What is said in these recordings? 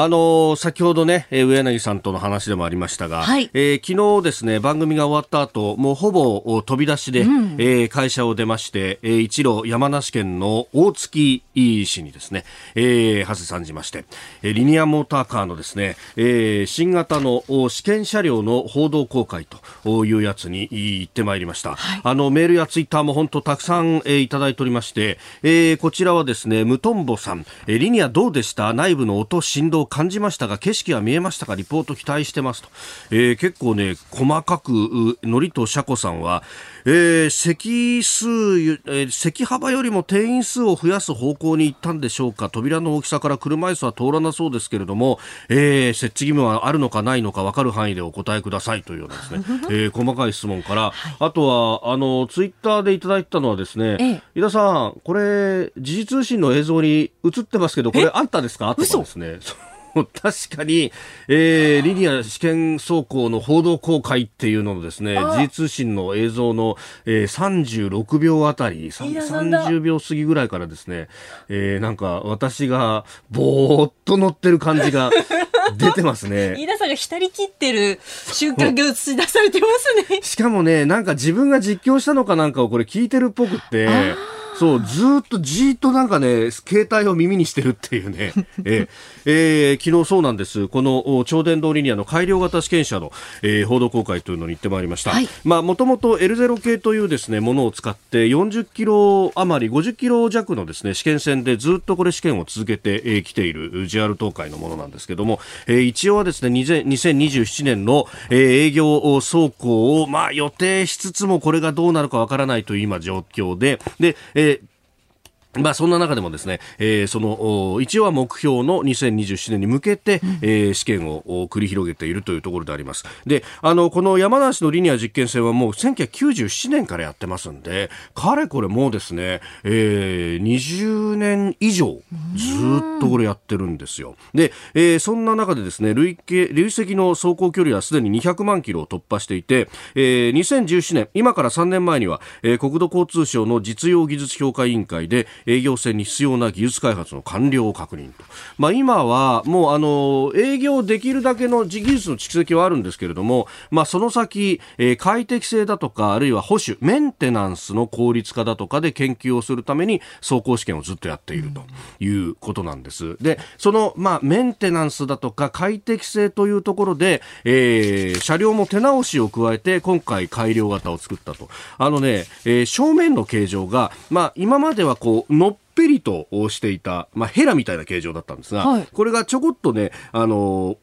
あの先ほどね、えー、上柳さんとの話でもありましたが、はい、えー、昨日ですね、番組が終わった後、もうほぼ飛び出しで、うん、えー、会社を出まして、えー、一路山梨県の大月市にですね、えー、長谷さんじまして、えー、リニアモーターカーのですね、えー、新型の試験車両の報道公開というやつに行ってまいりました。はい、あの、メールやツイッターも本当たくさん、えー、いただいておりまして、えー、こちらはですね、ムトンボさん、えー、リニアどうでした？内部の音、振動感じましたが景色は見えましたか？リポート期待してますと、えー、結構ね細かくのりと車庫さんは、えー、席数、えー、席幅よりも定員数を増やす方向に行ったんでしょうか？扉の大きさから車椅子は通らなそうですけれども、えー、設置義務はあるのかないのか分かる範囲でお答えください。というようなですね、えー、細かい質問から、はい、あとはあのツイッターでいただいたのはですね、ええ、井田さんこれ時事通信の映像に映ってますけどこれあったですか？とかですね確かに、えー、リニア試験走行の報道公開っていうののですね、G 通信の映像の、えー、36秒あたり、30秒過ぎぐらいからですね、えー、なんか私がぼーっと乗ってる感じが 出てますね。飯田さんが浸り切ってる瞬間が映し出されてますね。しかもね、なんか自分が実況したのかなんかをこれ聞いてるっぽくって、そう、ずっとじっとなんかね、携帯を耳にしてるっていうね、えー、えー、昨日そうなんです。この超電導リニアの改良型試験車の、えー、報道公開というのに行ってまいりました。はい、まあ、もともと L0 系というですね、ものを使って40キロ余り、50キロ弱のですね、試験線でずっとこれ試験を続けてき、えー、ている JR 東海のものなんですけども、えー、一応はですね、2027年の、えー、営業走行を、まあ、予定しつつもこれがどうなるかわからないという今状況で、で、えーまあ、そんな中でもですね、えー、その一応は目標の2027年に向けて、うん、えー、試験を繰り広げているというところであります。で、あの、この山梨のリニア実験線はもう1997年からやってますんで、かれこれもうですね、えー、20年以上ずっとこれやってるんですよ。で、えー、そんな中でですね、累計、累積の走行距離はすでに200万キロを突破していて、えー、2017年、今から3年前には、えー、国土交通省の実用技術評価委員会で、営業線に必要な技術開発の完了を確認と、まあ、今はもうあの営業できるだけの技術の蓄積はあるんですけれども、まあ、その先、えー、快適性だとかあるいは保守メンテナンスの効率化だとかで研究をするために走行試験をずっとやっているということなんです。でその、まあ、メンテナンスだとか快適性というところで、えー、車両も手直しを加えて今回改良型を作ったとあのね、えー、正面の形状が、まあ、今まではこうのっぺりとしていた、まあ、ヘラみたいな形状だったんですが、はい、これがちょこっとね、あの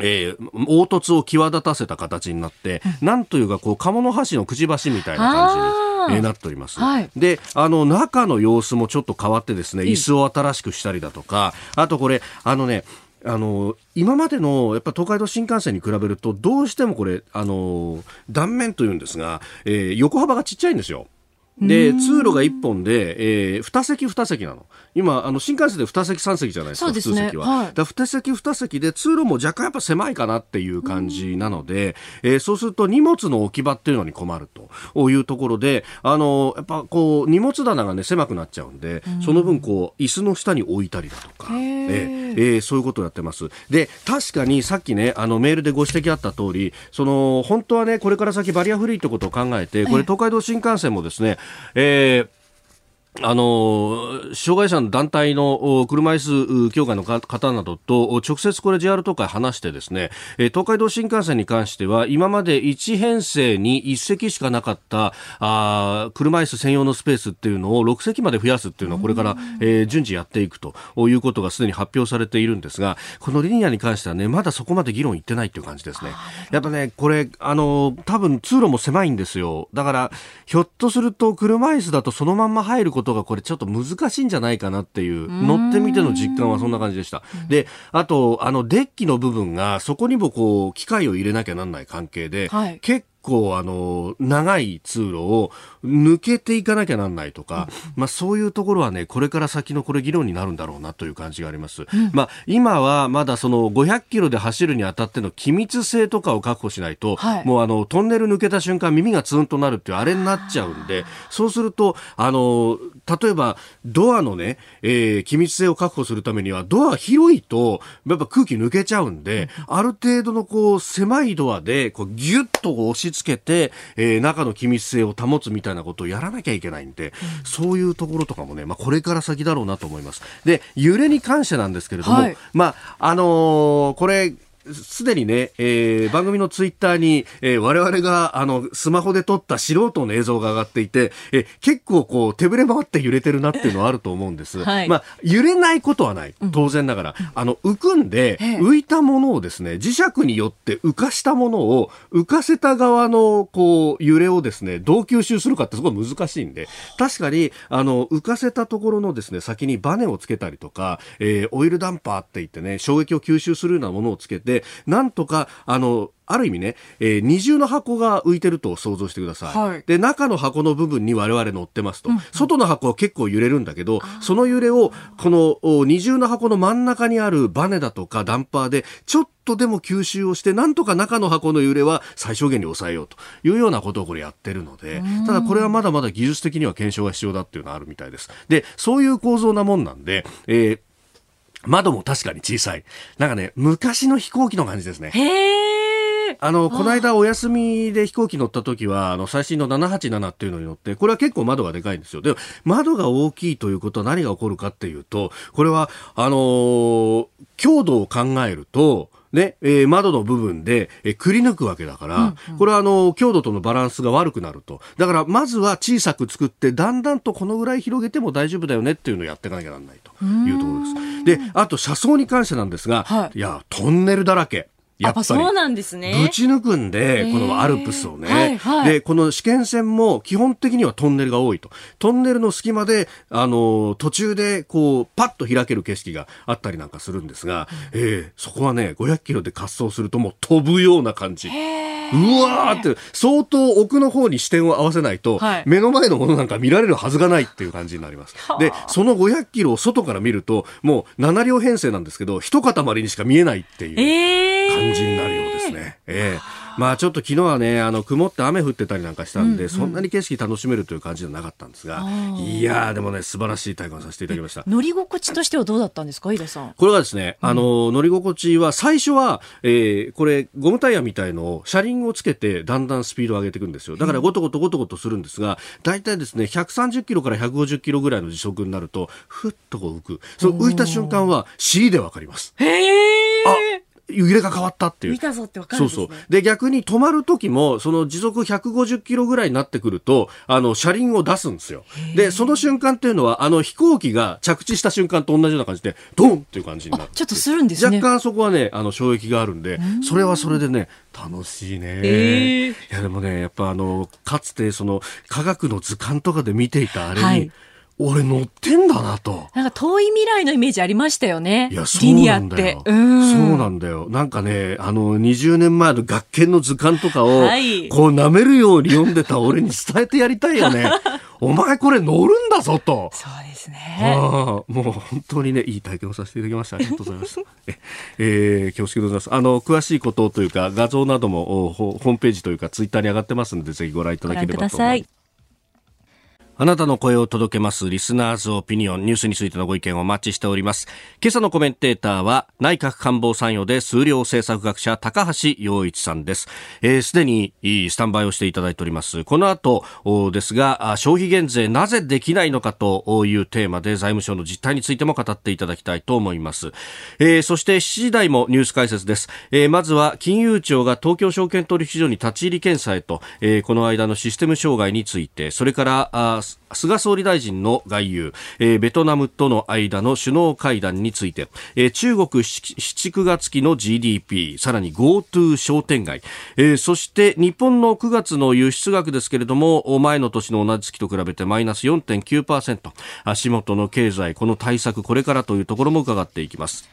えー、凹凸を際立たせた形になって、うん、なんというかこう鴨の箸のくちばしみたいな感じに。えー、なっております、はい、であの中の様子もちょっと変わってですね椅子を新しくしたりだとかあとこれあのねあの今までのやっぱ東海道新幹線に比べるとどうしてもこれあの断面というんですが、えー、横幅がちっちゃいんですよ。で、通路が1本で、えー、2席2席なの。今、あの、新幹線で2席3席じゃないですか、ですね、普通席は。はい、だ2席2席で、通路も若干やっぱ狭いかなっていう感じなので、えー、そうすると荷物の置き場っていうのに困ると。いうところで、あの、やっぱこう、荷物棚がね、狭くなっちゃうんで、その分こう、椅子の下に置いたりだとか、えー、えー、そういうことをやってます。で、確かにさっきね、あの、メールでご指摘あった通り、その、本当はね、これから先バリアフリーってことを考えて、これ東海道新幹線もですね、えーあの、障害者の団体の車椅子協会の方などと直接これ JR 東海話してですね、東海道新幹線に関しては今まで1編成に1席しかなかったあ車椅子専用のスペースっていうのを6席まで増やすっていうのはこれから、えー、順次やっていくということがすでに発表されているんですが、このリニアに関してはね、まだそこまで議論いってないっていう感じですね。やっぱね、これ、あの、多分通路も狭いんですよ。だから、ひょっとすると車椅子だとそのまんま入ることことがこれちょっと難しいんじゃないかなっていう乗ってみての実感はそんな感じでした。で、あと、あのデッキの部分がそこにもこう機械を入れなきゃなんない関係で、はい、結構あの長い通路を抜けていかなきゃなんないとか、まあ、そういうところはねこれから先のこれ議論になるんだろうなという感じがあります、うん、まあ、今はまだその500キロで走るにあたっての機密性とかを確保しないと、はい、もうあのトンネル抜けた瞬間耳がツンとなるっていうあれになっちゃうんでそうするとあの例えばドアのね、えー、機密性を確保するためにはドア広いとやっぱ空気抜けちゃうんで、うん、ある程度のこう狭いドアでこうギュッと押し付けて、えー、中の機密性を保つみたいなことをやらなきゃいけないんで、うん、そういうところとかもね、まあ、これから先だろうなと思います。で、揺れに関してなんですけれども、はい、まあ、あのー、これ、すでにね、えー、番組のツイッターに、えー、我々があのスマホで撮った素人の映像が上がっていて、えー、結構こう手ぶれ回って揺れてるなっていうのはあると思うんです。はい、まあ揺れないことはない。当然ながら、うん、あの浮くんで浮いたものをですね磁石によって浮かしたものを浮かせた側のこう揺れをですねどう吸収するかってすごい難しいんで。確かにあの浮かせたところのですね先にバネをつけたりとか、えー、オイルダンパーって言ってね衝撃を吸収するようなものをつけてなんとか、あの、ある意味ね、えー、二重の箱が浮いてると想像してください。はい、で、中の箱の部分に我々乗ってますと。うんうん、外の箱は結構揺れるんだけど、その揺れを、この二重の箱の真ん中にあるバネだとかダンパーで、ちょっとでも吸収をして、なんとか中の箱の揺れは最小限に抑えようというようなことをこれやってるので、ただこれはまだまだ技術的には検証が必要だっていうのはあるみたいです。で、そういう構造なもんなんで、えー窓も確かに小さい。なんかね、昔の飛行機の感じですね。へあの、この間お休みで飛行機乗った時は、あの、最新の787っていうのに乗って、これは結構窓がでかいんですよ。でも、窓が大きいということは何が起こるかっていうと、これは、あのー、強度を考えると、ね、えー、窓の部分で、えー、くり抜くわけだから、うんうん、これはあの、強度とのバランスが悪くなると。だから、まずは小さく作って、だんだんとこのぐらい広げても大丈夫だよねっていうのをやっていかなきゃならないというところです。で、あと車窓に関してなんですが、はい、いや、トンネルだらけ。やっぱり。そうなんですね。ぶち抜くんで、このアルプスをね、はいはい、で、この試験線も基本的にはトンネルが多いと。トンネルの隙間で、あの、途中でこう、パッと開ける景色があったりなんかするんですが、うん、えー、そこはね、500キロで滑走するともう飛ぶような感じ。うわーって、相当奥の方に視点を合わせないと、はい、目の前のものなんか見られるはずがないっていう感じになります。で、その500キロを外から見ると、もう7両編成なんですけど、一塊にしか見えないっていう感じになるようですね。えーまあちょっと昨日はね、あの、曇って雨降ってたりなんかしたんで、うんうん、そんなに景色楽しめるという感じじゃなかったんですが、いやでもね、素晴らしい体感させていただきました。乗り心地としてはどうだったんですか、井田さん。これがですね、あの、乗り心地は、最初は、えー、これ、ゴムタイヤみたいのを、車輪をつけて、だんだんスピードを上げていくんですよ。だから、ごとごとごとごとするんですが、大体ですね、130キロから150キロぐらいの時速になると、ふっとこう浮く。その浮いた瞬間は、尻でわかります。へー。あ揺れが変わったっていう。見たぞってわかるね、そうそう。で、逆に止まる時も、その時速150キロぐらいになってくると、あの、車輪を出すんですよ。で、その瞬間っていうのは、あの、飛行機が着地した瞬間と同じような感じで、ドンっていう感じになる。ちょっとするんですね。若干そこはね、あの、衝撃があるんで、それはそれでね、楽しいね。えー、いや、でもね、やっぱあの、かつてその、科学の図鑑とかで見ていたあれに、はい俺乗ってんだなと。なんか遠い未来のイメージありましたよね。いや、そうなんだよ。そうなんだよ。なんかね、あの、20年前の学研の図鑑とかを、はい、こう舐めるように読んでた俺に伝えてやりたいよね。お前これ乗るんだぞと。そうですね。もう本当にね、いい体験をさせていただきました。ありがとうございます。え、えー、恐縮でございます。あの、詳しいことというか、画像などもホームページというか、ツイッターに上がってますので、ぜひご覧いただければと思います。あなたの声を届けますリスナーズオピニオンニュースについてのご意見をお待ちしております。今朝のコメンテーターは内閣官房参与で数量政策学者高橋洋一さんです。す、えー、で、にスタンバイをしていただいております。この後ですが消費減税なぜできないのかというテーマで財務省の実態についても語っていただきたいと思います。えー、そして7時台もニュース解説です。えー、まずは金融庁が東京証券取引所に立ち入り検査へと、えー、この間のシステム障害について、それから菅総理大臣の外遊、えー、ベトナムとの間の首脳会談について、えー、中国7、9月期の GDP、さらに GoTo 商店街、えー、そして日本の9月の輸出額ですけれども、前の年の同じ月と比べてマイナス4.9%、足元の経済、この対策、これからというところも伺っていきます。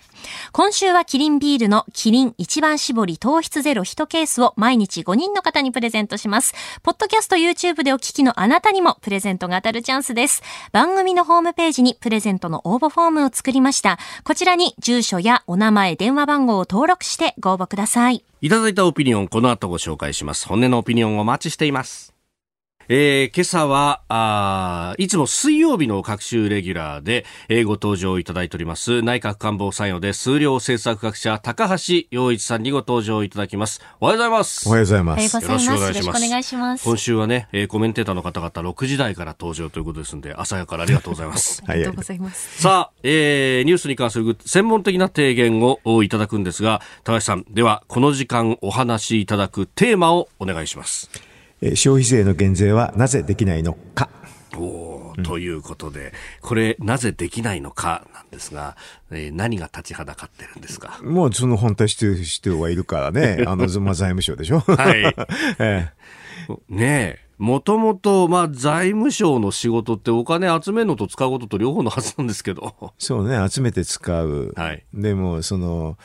今週はキリンビールのキリン一番搾り糖質ゼロ1ケースを毎日5人の方にプレゼントします。ポッドキャスト YouTube でお聞きのあなたにもプレゼントが当たるチャンスです。番組のホームページにプレゼントの応募フォームを作りました。こちらに住所やお名前、電話番号を登録してご応募ください。いただいたオピニオン、この後ご紹介します。本音のオピニオンをお待ちしています。えー、今朝はあいつも水曜日の各週レギュラーで、えー、ご登場いただいております。内閣官房参与で数量政策学者高橋洋一さんにご登場いただきます。おはようございます。おはようございます。よろしくお願いします。今週はね、えー、コメンテーターの方々6時台から登場ということですので朝からありがとうございま す。ありがとうございます。さあ、えー、ニュースに関する専門的な提言をいただくんですが高橋さんではこの時間お話しいただくテーマをお願いします消費税の減税はなぜできないのか。おということで、これ、なぜできないのかなんですが、えー、何が立ちはだかってるんですか？もうその本体してる人はいるからね、あの、まあ、財務省でしょ。はい。えー、ねえ。もともと、まあ、財務省の仕事ってお金集めるのと使うことと両方のはずなんですけど。そうね、集めて使う。はい。でも、その、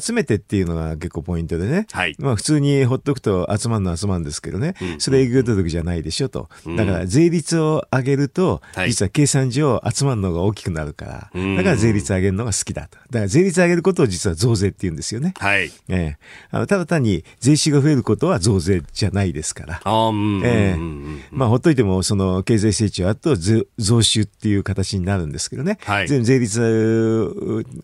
集めてっていうのが結構ポイントでね。はい。まあ、普通にほっとくと集まるのは集まるんですけどね。うん、それ営業届じゃないでしょと。だから、税率を上げると、実は計算上集まるのが大きくなるから。だから税率上げるのが好きだと。だから税率上げることを実は増税って言うんですよね。はい。ええあのただ単に税収が増えることは増税じゃないですから。あうん。えええまあ、ほっといても、その経済成長あと増収っていう形になるんですけどね、はい、全税率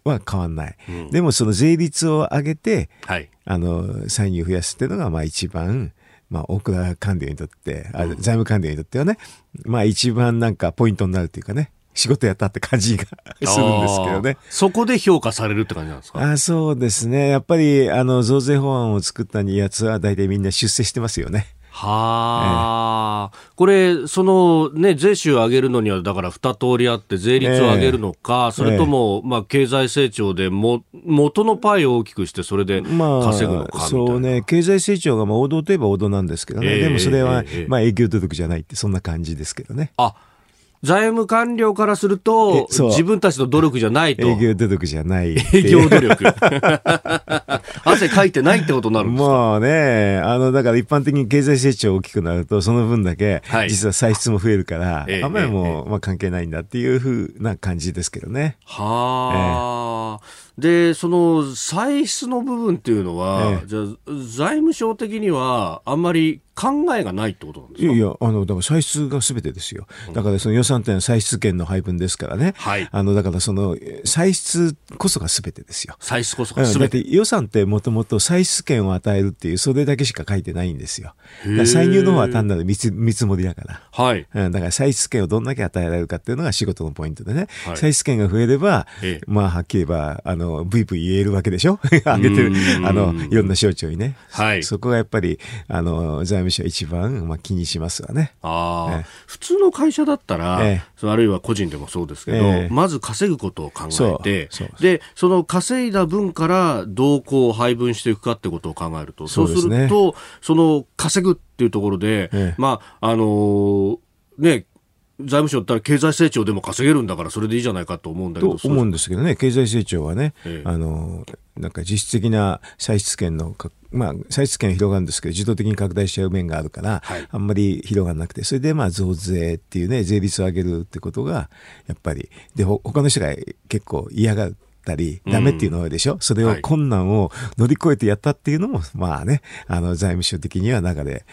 は変わんない、うん、でもその税率を上げて、はい、あの歳入増やすっていうのが、まあ一番、まあ、大蔵官僚にとって、あ財務官僚にとってはね、まあ一番なんかポイントになるというかね、仕事やったって感じがするんですけどね。そこで評価されるって感じなんですか？あそうですね。やっぱり、あの、増税法案を作ったやつは大体みんな出世してますよね。はあ、ええ、これ、そのね、税収を上げるのには、だから二通りあって、税率を上げるのか、え、それとも、まあ、経済成長でも、元のパイを大きくして、それで稼ぐのか、まあ、そうね、経済成長がまあ王道といえば王道なんですけどね、でもそれは、まあ、営業届じゃないって、そんな感じですけどね。あ財務官僚からすると、自分たちの努力じゃないと。営業努力じゃない。営業努力。汗かいてないってことになるんですか？まあね、あの、だから一般的に経済成長大きくなると、その分だけ、実は歳出も増えるから、はい、あんまりもう、まあ関係ないんだっていうふうな感じですけどね。はあ。えーで、その歳出の部分っていうのは、ええ、じゃ財務省的にはあんまり考えがないってことなんですか？いやいや、あの、だから歳出がすべてですよ。だからその予算点歳出権の配分ですからね。はい。あの、だからその歳出こそがすべてですよ。歳出こそがすべて。予算ってもともと歳出権を与えるっていう、それだけしか書いてないんですよ。歳入の方は単なる見積もりだから。はい。だから歳出権をどんだけ与えられるかっていうのが仕事のポイントでね。はい、歳出権が増えれば、まあ、はっきり言えば、あの、ブイブイ言えるわけでしょ？上げてる、あの、いろんな省庁にね。はい。そこがやっぱり、あの、財務省一番、まあ、気にしますわね。ああ、ええ、普通の会社だったら、ええ、あるいは個人でもそうですけど、え、まず稼ぐことを考えて、で、その稼いだ分からどうこう配分していくかってことを考えると、そうすると、その稼ぐっていうところで、まあ、あのー、ね、財務省だったら経済成長でも稼げるんだからそれでいいじゃないかと思うんだけどと思うんですけどね。経済成長はね、ええ、あのなんか実質的な歳出権のまあ、歳出権広がるんですけど自動的に拡大しちゃう面があるから、はい、あんまり広がらなくてそれでまあ増税っていうね税率を上げるってことがやっぱり。で他の人が結構嫌がるったり、ダメっていうのはでしょ、うん、それを困難を乗り越えてやったっていうのも、まあね、あの、財務省的には中で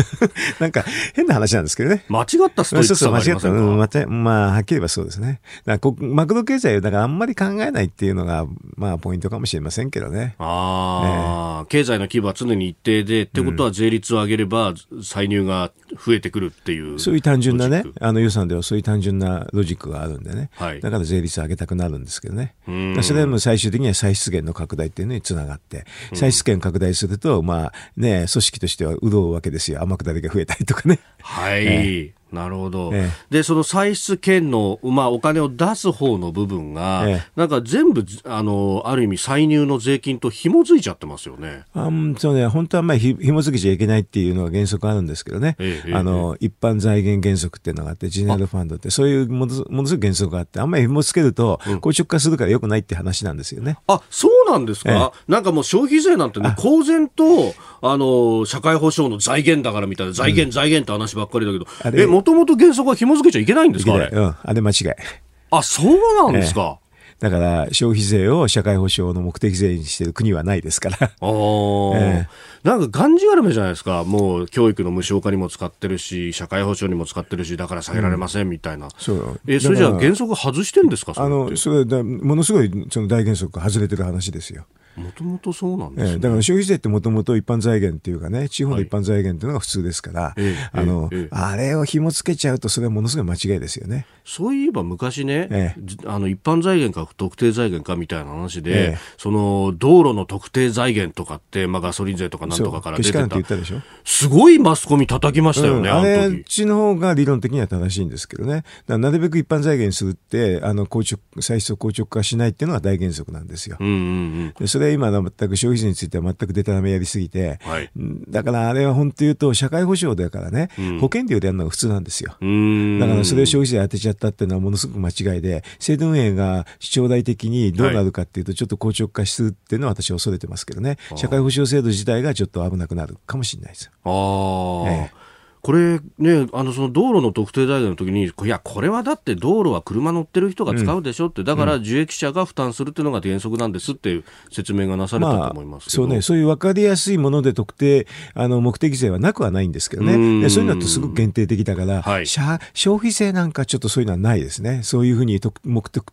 なんか変な話なんですけどね。間違ったストイックさがありませんか？そうそう、間違った。うん、まあ、はっきり言えばそうですね。だこマクロ経済をだからあんまり考えないっていうのが、まあ、ポイントかもしれませんけどね。ああ、ね、経済の規模は常に一定で、ってことは税率を上げれば、歳入が増えてくるっていう。そういう単純なね、あの予算ではそういう単純なロジックがあるんでね。はい、だから税率上げたくなるんですけどね。うんそれも最終的には歳出源の拡大っていうのにつながって、歳出源拡大すると、まあね、組織としては潤うわけですよ。天下りが増えたりとかね。はい。なるほど。ええ、で、その歳出権の、まあ、お金を出す方の部分が、え、なんか全部、あの、ある意味歳入の税金と紐づいちゃってますよね。あそうね、本当はまあひ、紐づけちゃいけないっていうのが原則あるんですけどね。あの、一般財源原則っていうのがあって、ジェネラルファンドって、そういうものすごい原則があって、あんまり紐付けると、硬直化するからよくないって話なんですよね。あ、そうなんですか、なんかもう消費税なんてね、公然と、あの、社会保障の財源だからみたいな、財源、うん、財源って話ばっかりだけど、え、もともと原則は紐付けちゃいけないんですかあれ？うん、あれ間違い。あ、そうなんですか。だから消費税を社会保障の目的税にしてる国はないですから。あえなんかがんじがらめじゃないですか。もう教育の無償化にも使ってるし、社会保障にも使ってるし、だから下げられませんみたいな。うん、そうえ、それじゃあ原則外してんですかあの、それだ、ものすごいその大原則外れてる話ですよ。もともとそうなんです、ね、えー、だから消費税ってもともと一般財源っていうかね、地方の一般財源っていうのが普通ですから、はい、あの、えー、あれを紐付けちゃうと、それはものすごい間違いですよね。そういえば昔ね、えー、あの一般財源か特定財源かみたいな話で、えー、その道路の特定財源とかって、まあ、ガソリン税とかなんとかから出てた。すごいマスコミ叩きましたよね、うん、あれっちの方が理論的には正しいんですけどね、なるべく一般財源にするって、あの硬直歳出を硬直化しないっていうのが大原則なんですよ。うんうんうん、それは今、全く消費税については全くでたらめやりすぎて、はい、だからあれは本当言うと、社会保障だからね、うん、保険料でやるのが普通なんですよ。だからそれを消費税当てちゃったっていうのはものすごく間違いで、制度運営が将来的にどうなるかっていうと、ちょっと硬直化するっていうのは私は恐れてますけどね、社会保障制度自体がちょっと危なくなるかもしれないです。あええこれね、あのその道路の特定財源の時に、いや、これはだって道路は車乗ってる人が使うでしょって、うん、だから受益者が負担するっていうのが原則なんですっていう説明がなされたと思いますそうね、そういう分かりやすいもので特定、あの目的税はなくはないんですけどね、でそういうのってすごく限定的だから、はい、消費税なんかちょっとそういうのはないですね、そういうふうに特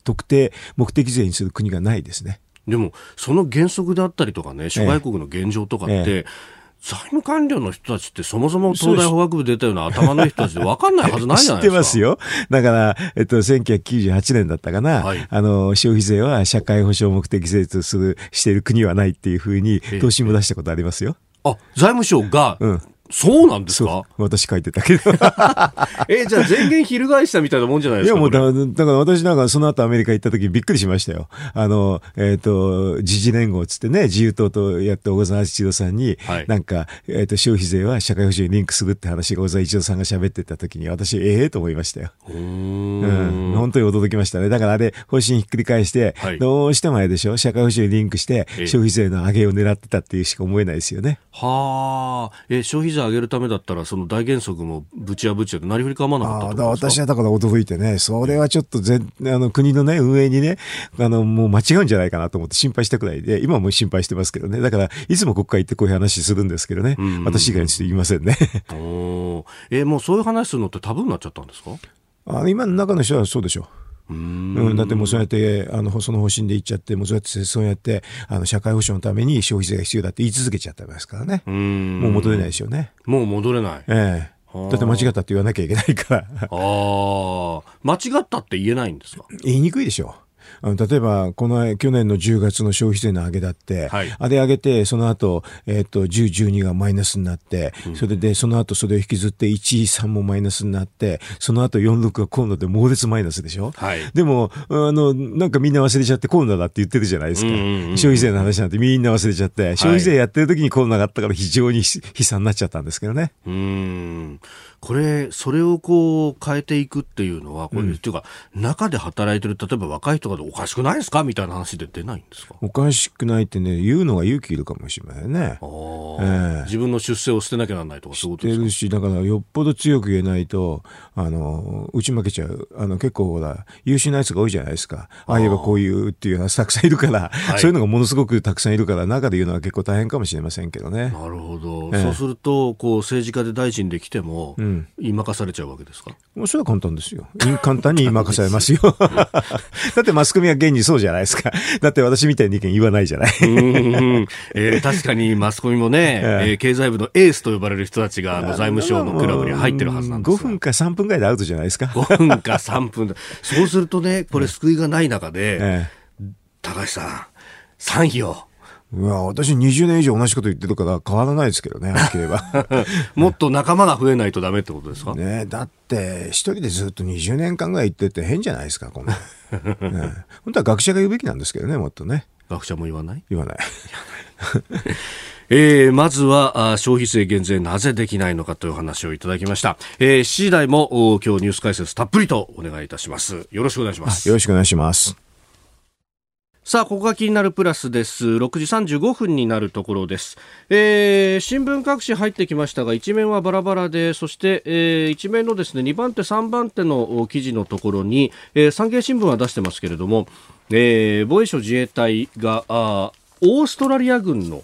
特定目的税にする国がないですね。でも、その原則であったりとかね、諸外国の現状とかって、えええ財務官僚の人たちってそもそも東大法学部出たような頭の人たちで分かんないはずないじゃないですか。知ってますよ。だから、えっと、1998年だったかな、はい、あの、消費税は社会保障目的税とする、している国はないっていうふうに、答申も出したことありますよ。あ、財務省が、うん、そうなんですか？私書いてたけど。え、じゃあ全言翻したみたいなもんじゃないですかいやもうだ、だから私なんかその後アメリカ行った時びっくりしましたよ。あの、えっ、ー、と、自治連合つってね、自由党とやって小沢一郎さんに、はい、なんか、えっ、ー、と、消費税は社会保障にリンクするって話が小沢一郎さんが喋ってた時に私、ええー、と思いましたよ。うん,、本当に驚きましたね。だからあれ、方針ひっくり返して、はい、どうしてもあれでしょ？社会保障にリンクして、消費税の上げを狙ってたっていうしか思えないですよね。はあ、え、消費税上げるためだったら、その大原則もぶち破っちゃって、なりふり構わなかったあ私はだから驚いてね、それはちょっとぜあの国のね、運営にね、あの、もう間違うんじゃないかなと思って心配したくらいで、今も心配してますけどね。だから、いつも国会行ってこういう話するんですけどね。うんうん、私以外にして言いませんね。おえー、もうそういう話するのってタブーになっちゃったんですか？あ今の中の人はそうでしょう。うん、だってもうそうやってあのその方針で言っちゃってもうそうやってそうやってあの社会保障のために消費税が必要だって言い続けちゃったますからね。もう戻れないですよね。もう戻れない、ええ。だって間違ったって言わなきゃいけないから。ああ間違ったって言えないんですか？言いにくいでしょあの例えば、この去年の10月の消費税の上げだって、はい、あれ上げて、その後、えっ、ー、と、10、12がマイナスになって、うん、それで、その後それを引きずって、1、3もマイナスになって、その後4、6がコロナで猛烈マイナスでしょ、はい、でも、あの、なんかみんな忘れちゃってコロナだって言ってるじゃないですか。消費税の話なんてみんな忘れちゃって、消費税やってる時にコロナがあったから非常に悲惨になっちゃったんですけどね。うん。これ、それをこう変えていくっていうのは、これ、うん、っていうか、中で働いてる、例えば若い人がおかしくないですか？みたいな話で出ないんですか？おかしくないってね、言うのが勇気いるかもしれないね。えー、自分の出世を捨てなきゃならないとか、そういうことですか？るし、だからよっぽど強く言えないと、あの、打ち負けちゃう。あの、結構ほら、優秀なやつが多いじゃないですか。ああ言えばこういうっていうのはたくさんいるから、はい、そういうのがものすごくたくさんいるから、中で言うのは結構大変かもしれませんけどね。なるほど。えー、そうすると、こう、政治家で大臣できても、うん、言い任されれちゃうわけですか？もうそれは簡単ですよ。簡単に任されますよ。だってマスコミは現にそうじゃないですか。だって私みたいな意見言わないじゃない。えー、確かにマスコミもね、えー、経済部のエースと呼ばれる人たちがあの財務省のクラブに入ってるはずなんです5分か3分ぐらいでアウトじゃないですか。5分か3分そうするとね、これ救いがない中で、えー、高橋さん、3票。いや、私20年以上同じこと言ってるから変わらないですけどね、はっきり言えば。もっと仲間が増えないとダメってことですか？ねだって、一人でずっと20年間ぐらい言ってて変じゃないですか、こんな。ね、本当は学者が言うべきなんですけどね、もっとね。学者も言わない？言わない。えー、まずは消費税減税なぜできないのかという話をいただきました。えー、7時台も今日ニュース解説たっぷりとお願いいたします。よろしくお願いします。よろしくお願いします。さあ、ここが気になるプラスです。6時35分になるところです。えー、新聞各紙入ってきましたが、一面はバラバラで、そして、えー、一面のですね、2番手、3番手の記事のところに、えー、産経新聞は出してますけれども、えー、防衛省自衛隊が、あオーストラリア軍の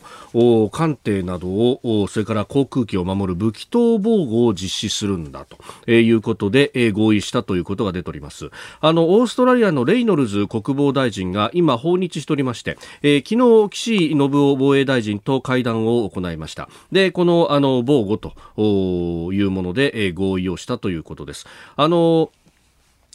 艦艇などをそれから航空機を守る武器等防護を実施するんだということで合意したということが出ております。あのオーストラリアのレイノルズ国防大臣が今訪日しておりまして、えー、昨日岸信夫防衛大臣と会談を行いました。でこのあの防護というもので合意をしたということです。あの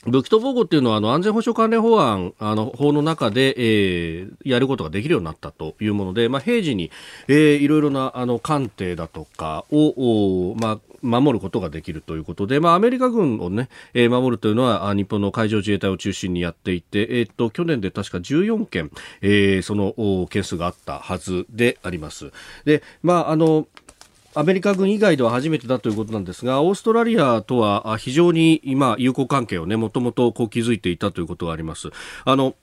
武器と防護っていうのはあの安全保障関連法案あの法の中で、えー、やることができるようになったというもので、まあ、平時に、えー、いろいろなあの艦艇だとかを、まあ、守ることができるということで、まあ、アメリカ軍をね、えー、守るというのは日本の海上自衛隊を中心にやっていて、えー、っと去年で確か14件、えー、その件数があったはずであります。で、まああのアメリカ軍以外では初めてだということなんですが、オーストラリアとは非常に今、友好関係をね、もともとこう築いていたということがあります。あの、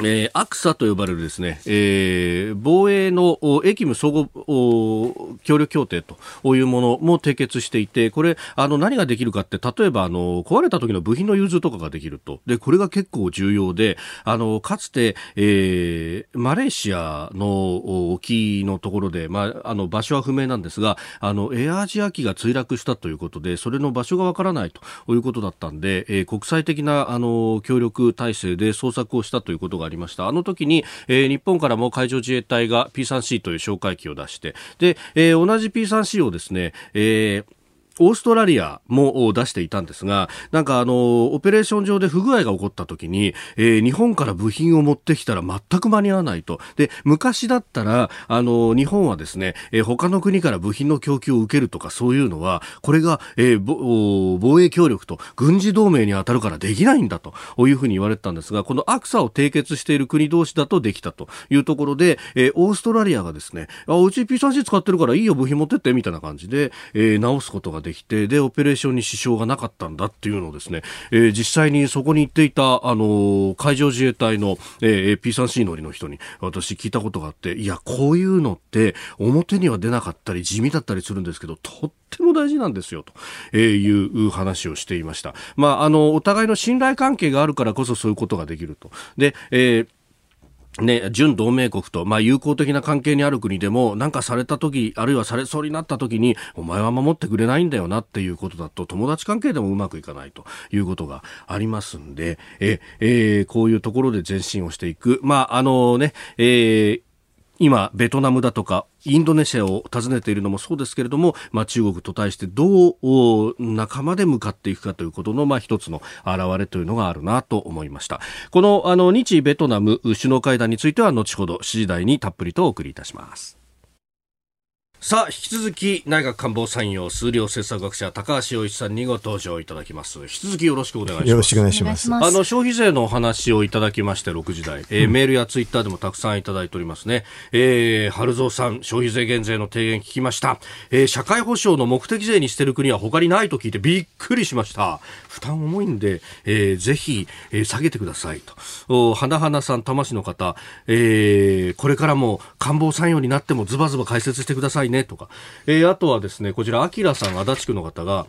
えー、アクサと呼ばれるですね、えー、防衛の駅務総合協力協定というものも締結していて、これ、あの、何ができるかって、例えば、あの、壊れた時の部品の融通とかができると。で、これが結構重要で、あの、かつて、えー、マレーシアの沖のところで、まあ、あの、場所は不明なんですが、あの、エアージア機が墜落したということで、それの場所がわからないということだったんで、えー、国際的な、あの、協力体制で捜索をしたということがありました。あの時に、えー、日本からも海上自衛隊が P3C という哨戒機を出して、で、えー、同じ P3C をですね、えーオーストラリアも出していたんですが、なんかあの、オペレーション上で不具合が起こった時に、えー、日本から部品を持ってきたら全く間に合わないと。で、昔だったら、あの、日本はですね、えー、他の国から部品の供給を受けるとかそういうのは、これが、えー、防衛協力と軍事同盟に当たるからできないんだというふうに言われてたんですが、このアクサを締結している国同士だとできたというところで、えー、オーストラリアがですね、あ、うち P3C 使ってるからいいよ、部品持ってって、みたいな感じで、えー、直すことができて、で、オペレーションに支障がなかったんだっていうのをですね、えー、実際にそこに行っていた、あの、海上自衛隊の、えー、P3C 乗りの人に私聞いたことがあって、いや、こういうのって表には出なかったり地味だったりするんですけど、とっても大事なんですよ、という話をしていました。まあ、あの、お互いの信頼関係があるからこそそういうことができると。で、えーね、準同盟国と、まあ、友好的な関係にある国でも、なんかされた時、あるいはされそうになった時に、お前は守ってくれないんだよなっていうことだと、友達関係でもうまくいかないということがありますんで、え、えー、こういうところで前進をしていく。まあ、あのね、えー、今、ベトナムだとか、インドネシアを訪ねているのもそうですけれども、まあ、中国と対してどう仲間で向かっていくかということの、まあ、一つの表れというのがあるなと思いました。この、あの、日ベトナム首脳会談については、後ほど7時台にたっぷりとお送りいたします。さあ、引き続き内閣官房参与数量政策学者高橋洋一さんにご登場いただきます。引き続きよろしくお願いします。よろしくお願いします。あの、消費税のお話をいただきまして、6時台、えー、うん、メールやツイッターでもたくさんいただいておりますね。えー、春蔵さん、消費税減税の提言聞きました。えー、社会保障の目的税にしてる国は他にないと聞いてびっくりしました。負担重いんで、えー、ぜひ、えー、下げてくださいと。花々さん、魂の方、えー、これからも官房参与になってもズバズバ解説してくださいねとか、えー、あとはですね、こちら、アキラさん、足立区の方が、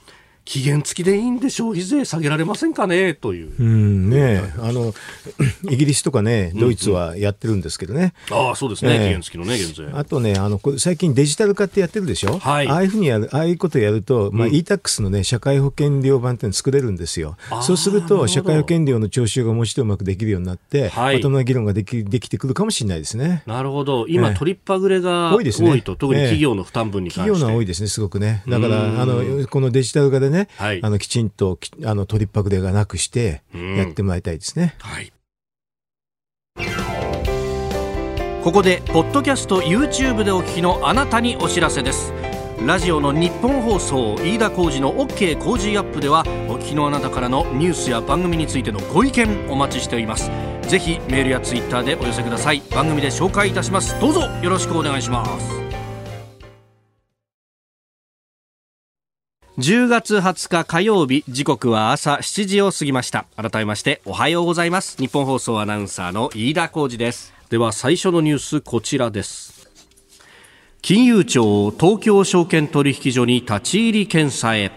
期限付きでいいんで消費税下げられませんかね？という。うんねあの、イギリスとかね、ドイツはやってるんですけどね。うんうん、ああ、そうですね、えー、期限付きのね、減税。あとね、あの、最近デジタル化ってやってるでしょ？はい。ああいうふうにやる、ああいうことやると、まあ、うん、e-tax のね、社会保険料版っていうの作れるんですよ。そうすると、社会保険料の徴収がもう一度うまくできるようになって、はい、まともな議論ができできてくるかもしれないですね。なるほど。今、えー、取りっぱぐれが多いですね。特に企業の負担分に関して。企業の多いですね、すごくね。だから、あの、このデジタル化でね、はい、あの、きちちんとあの取りっぱぐれがなくしてやってもらいたいですね。はい。ここでポッドキャスト YouTube でお聞きのあなたにお知らせです。ラジオの日本放送飯田浩司の OK 工事アップではお聞きのあなたからのニュースや番組についてのご意見お待ちしております。ぜひメールやツイッターでお寄せください。番組で紹介いたします。どうぞよろしくお願いします10月20日火曜日時刻は朝7時を過ぎました。改めましておはようございます。日本放送アナウンサーの飯田浩司です。では最初のニュースこちらです。金融庁東京証券取引所に立ち入り検査へ。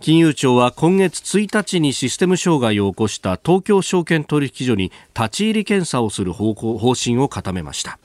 金融庁は今月1日にシステム障害を起こした東京証券取引所に立ち入り検査をする方方針を固めました。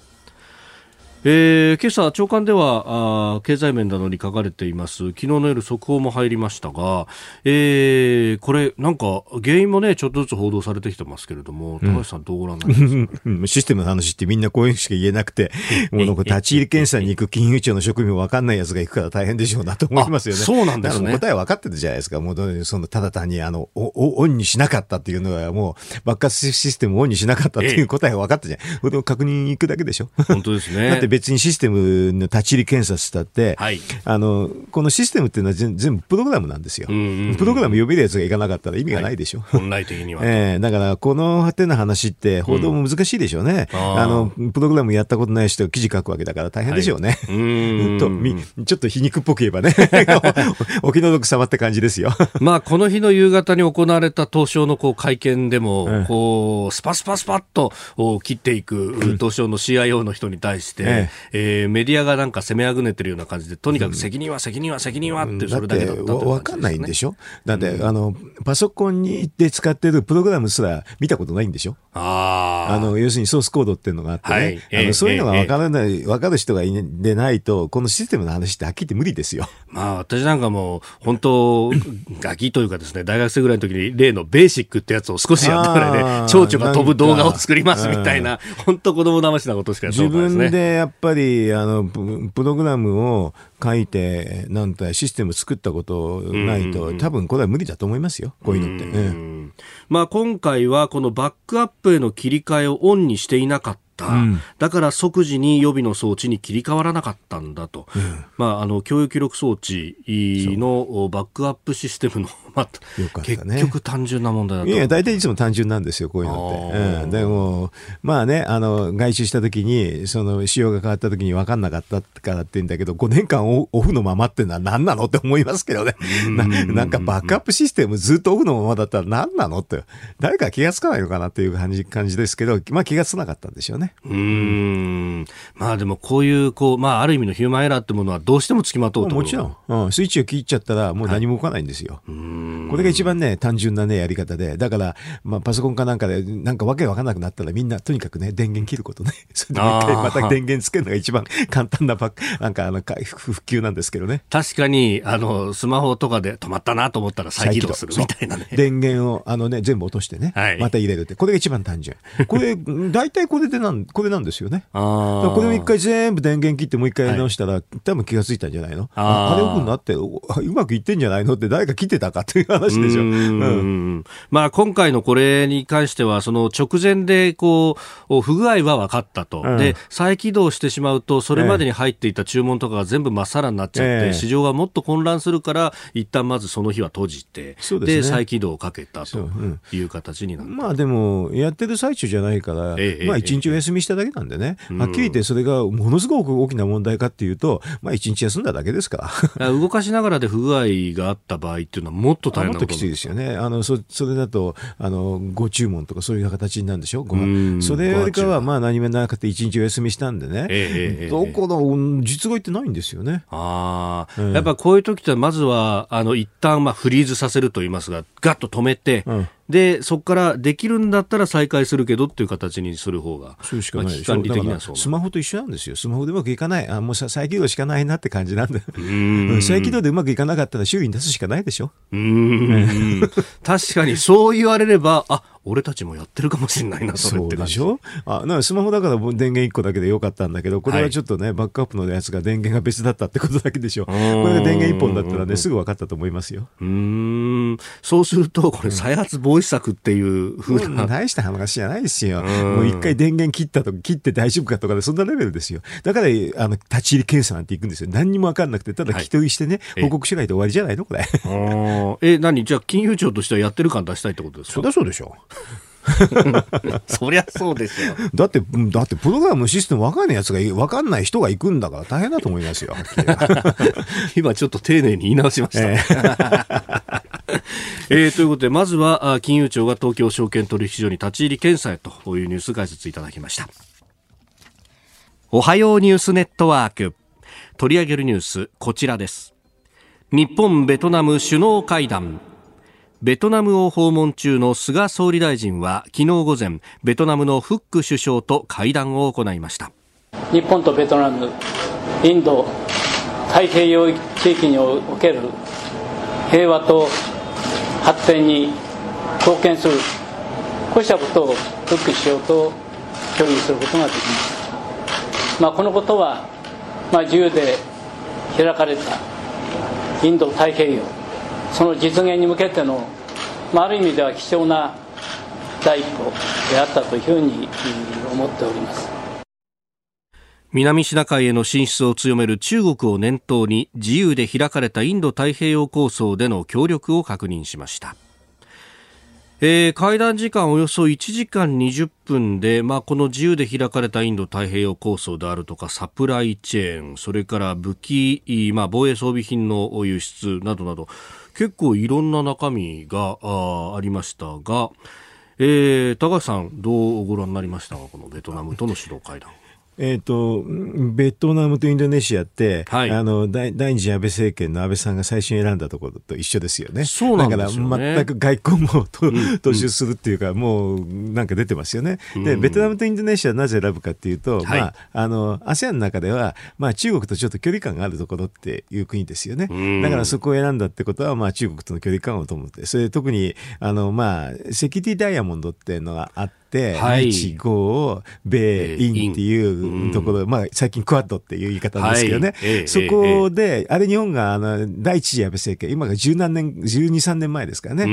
えー、今朝、朝刊ではあ経済面などに書かれています昨日の夜速報も入りましたが、えー、これなんか原因もねちょっとずつ報道されてきてますけれども、高橋さんどうご覧になりますか？システムの話ってみんなこういうしか言えなくて もうなんか立ち入り検査に行く金融庁の職員も分かんないやつが行くから大変でしょうなと思いますよね。そうなんですね。答え分かってるじゃないですか。もうそのただ単にあのオンにしなかったっていうのはもう爆発システムをオンにしなかったっていう答えが分かったじゃん。確認行くだけでしょ。本当ですね。別にシステムの立ち入り検査したって、はい、あのこのシステムっていうのは全全部プログラムなんですよ、うんうんうん、プログラム読めるやつがいかなかったら意味がないでしょ、はい、本来的には、えー、だからこの果てな話って報道も難しいでしょうね、うん、あのプログラムやったことない人が記事書くわけだから大変でしょうね、はい、うん とみちょっと皮肉っぽく言えばね。お気の毒様って感じですよ。まあこの日の夕方に行われた東証のこう会見でも、うん、こうスパスパスパッと切っていく東証の CIO の人に対して、えええー、メディアがなんか攻めあぐねてるような感じで、とにかく責任は責任は責任はってそれだけだったってわ、かんないんでしょ？だって、うん、あの、パソコンにで使ってるプログラムすら見たことないんでしょ？ああの、要するにソースコードっていうのがあってね、はい。あのそういうのがわからない、わ、かる人がいでないと、このシステムの話ってはっきり言って無理ですよ。まあ、私なんかも、本当、ガキというかですね、大学生ぐらいの時に例のベーシックってやつを少しやったぐらいで、蝶々が飛ぶ動画を作りますみたいな、本当子供騙しなことしかやったことないですね。自分でやっぱり、あの、プログラムを書いて、なんてシステム作ったことないと、多分これは無理だと思いますよ、こういうのって。うん、まあ、今回はこのバックアップへの切り替えをオンにしていなかった。うん、だから即時に予備の装置に切り替わらなかったんだと、うん、まあ、あの共有記録装置のバックアップシステムのまあ、結局単純な問題だと。いや、大体いつも単純なんですよ、こういうのって。うん、でも、まあね、あの、外周した時に、その、仕様が変わった時に分かんなかったからって言うんだけど、5年間オフのままってのは何なのって思いますけどね。ななんかバックアップシステムずっとオフのままだったら何なのって、誰か気がつかないのかなっていう感じ感じですけど、まあ気がつかなかったんでしょうね。うん。まあでもこういう、こう、まあある意味のヒューマンエラーってものはどうしてもつきまとうともちろん、うん。スイッチを切っちゃったらもう何も動かないんですよ。はいこれが一番ね、単純なね、やり方で。だから、まあ、パソコンかなんかで、なんかわけわかんなくなったら、みんな、とにかくね、電源切ることね。それでもう一回、また電源つけるのが一番簡単なバなんか、あの、復旧なんですけどね。確かに、あの、スマホとかで止まったなと思ったら再起動するみたいなね。電源を、あのね、全部落としてね、はい、また入れるって。これが一番単純。これ、大体これでなん、これなんですよね。あこれを一回全部電源切ってもう一回やり直したら、はい、多分気がついたんじゃないの？ああれオフになって、うまくいってんじゃないの？って誰か切ってたかっていう話でしょ。ううん。まあ、今回のこれに関しては、その直前でこう不具合は分かったと、うん、で再起動してしまうと、それまでに入っていた注文とかが全部まっさらになっちゃって、え市場がもっと混乱するから、一旦まずその日は閉じて、で、ね、再起動をかけたという形になった、まあでも、やってる最中じゃないから、え、まあ、一日お休みしただけなんでね、はっきり言って、それがものすごく大きな問題かっていうと、まあ、一日休んだだけですから。動かしながらで不具合があった場合っていうのは、もっと大変なこともっときついですよね。あのそそれだとあのご注文とかそういう形になるんでしょ？ごそれよりかはまあ何もなくて一日お休みしたんでね、えー、どこの実害ってないんですよね。あ、えー、やっぱこういう時ってまずはあの一旦まあフリーズさせると言いますがガッと止めて、うんでそこからできるんだったら再開するけどっていう形にする方が、そうしかないでしょ、まあ、スマホと一緒なんですよ、スマホでうまくいかない、あもう再起動しかないなって感じなんで、再起動でうまくいかなかったら修理に出すしかないでしょ。うん。確かにそう言われれば、あ俺たちもやってるかもしれないな、それってでしょ？あなんかスマホだから電源1個だけでよかったんだけど、これはちょっとね、はい、バックアップのやつが電源が別だったってことだけでしょ。これが電源1本だったらね、すぐ分かったと思いますよ。うん。そうすると、これ再発防止策っていうふうな、うん。大した話じゃないですよ。もう一回電源切ったとか、切って大丈夫かとかで、そんなレベルですよ。だから、あの、立ち入り検査なんて行くんですよ。何にも分かんなくて、ただ聞き取りしてね、はい、報告しないと終わりじゃないのこれ。え、何？じゃあ、金融庁としてはやってる感出したいってことですか？そりゃそうでしょ。そりゃそうですよ。だって、だってプログラムシステム分かんないやつが、分かんない人が行くんだから大変だと思いますよ。今ちょっと丁寧に言い直しました。えー えー、ということで、まずは金融庁が東京証券取引所に立ち入り検査へというニュース解説いただきました。おはようニュースネットワーク。取り上げるニュース、こちらです。日本、ベトナム首脳会談。ベトナムを訪問中の菅総理大臣は昨日午前ベトナムのフック首相と会談を行いました。日本とベトナムインド太平洋地域における平和と発展に貢献するこうしたことをフック首相と協議することができました、まあ、このことは、まあ、自由で開かれたインド太平洋。その実現に向けての、まあ、ある意味では貴重な第一歩であったというふうに思っております。南シナ海への進出を強める中国を念頭に自由で開かれたインド太平洋構想での協力を確認しました。えー、会談時間およそ1時間20分で、まあ、この自由で開かれたインド太平洋構想であるとかサプライチェーンそれから武器、まあ、防衛装備品の輸出などなど結構いろんな中身があありましたが、えー、高橋さんどうご覧になりましたか？このベトナムとの首脳会談。えーと、ベトナムとインドネシアって、はい、あの第第二次安倍政権の安倍さんが最初に選んだところと一緒ですよね。そうなんですよ、ね、だから全く外交もと、踏襲するっていうか、もうなんか出てますよね。で、ベトナムとインドネシアなぜ選ぶかっていうと、はい、まあ、あの、ASEAN の中では、まあ中国とちょっと距離感があるところっていう国ですよね。だからそこを選んだってことは、まあ中国との距離感をと思って、それ特に、あの、まあ、セキュリティダイヤモンドっていうのがあって、、はい、日豪米印っていうところ、まあ最近クワッドっていう言い方ですけどね、はい、そこで、あれ日本があの第一次安倍政権、今が十何年、十二三年前ですからね、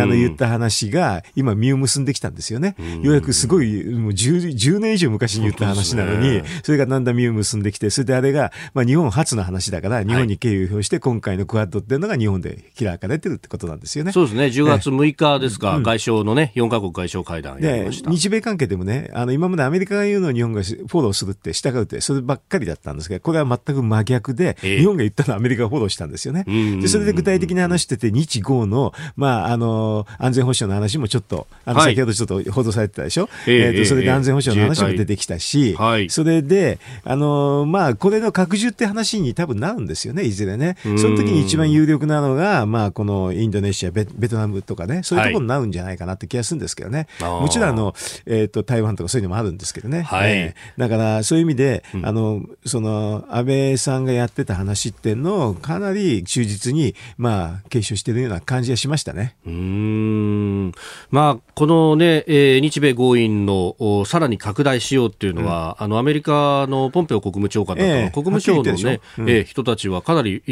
あの言った話が今実を結んできたんですよね。ようやくすごい、もう 10, 10年以上昔に言った話なのに、それがだんだん実を結んできて、それであれが、まあ日本初の話だから、日本に経由をして、今回のクワッドっていうのが日本で開かれてるってことなんですよね。そうですね。10月6日ですか、外相のね、4カ国外相会談やりました。日米関係でもね、あの今までアメリカが言うのを日本がフォローするって、従うって、そればっかりだったんですが、これは全く真逆で、日本が言ったのはアメリカがフォローしたんですよね。でそれで具体的な話してて、日豪の、まあ、あの安全保障の話もちょっと、あの先ほどちょっと報道されてたでしょ、はい、えー、とそれで安全保障の話も出てきたし、はい、それで、あのまあ、これの拡充って話に多分なるんですよね、いずれね。その時に一番有力なのが、まあ、このインドネシアベ、ベトナムとかね、そういうところになるんじゃないかなって気がするんですけどね。はい、もちろんあの、えーと、台湾とかそういうのもあるんですけどね。はい。えー、だからそういう意味で、うん、あのその安倍さんがやってた話っていうのをかなり忠実に、まあ、継承しているような感じがしましたね。うん。まあ、このね、えー、日米豪印のさらに拡大しようっていうのは、うん、あのアメリカのポンペオ国務長官とか、えー、国務省のね、うん、えー、人たちはかなり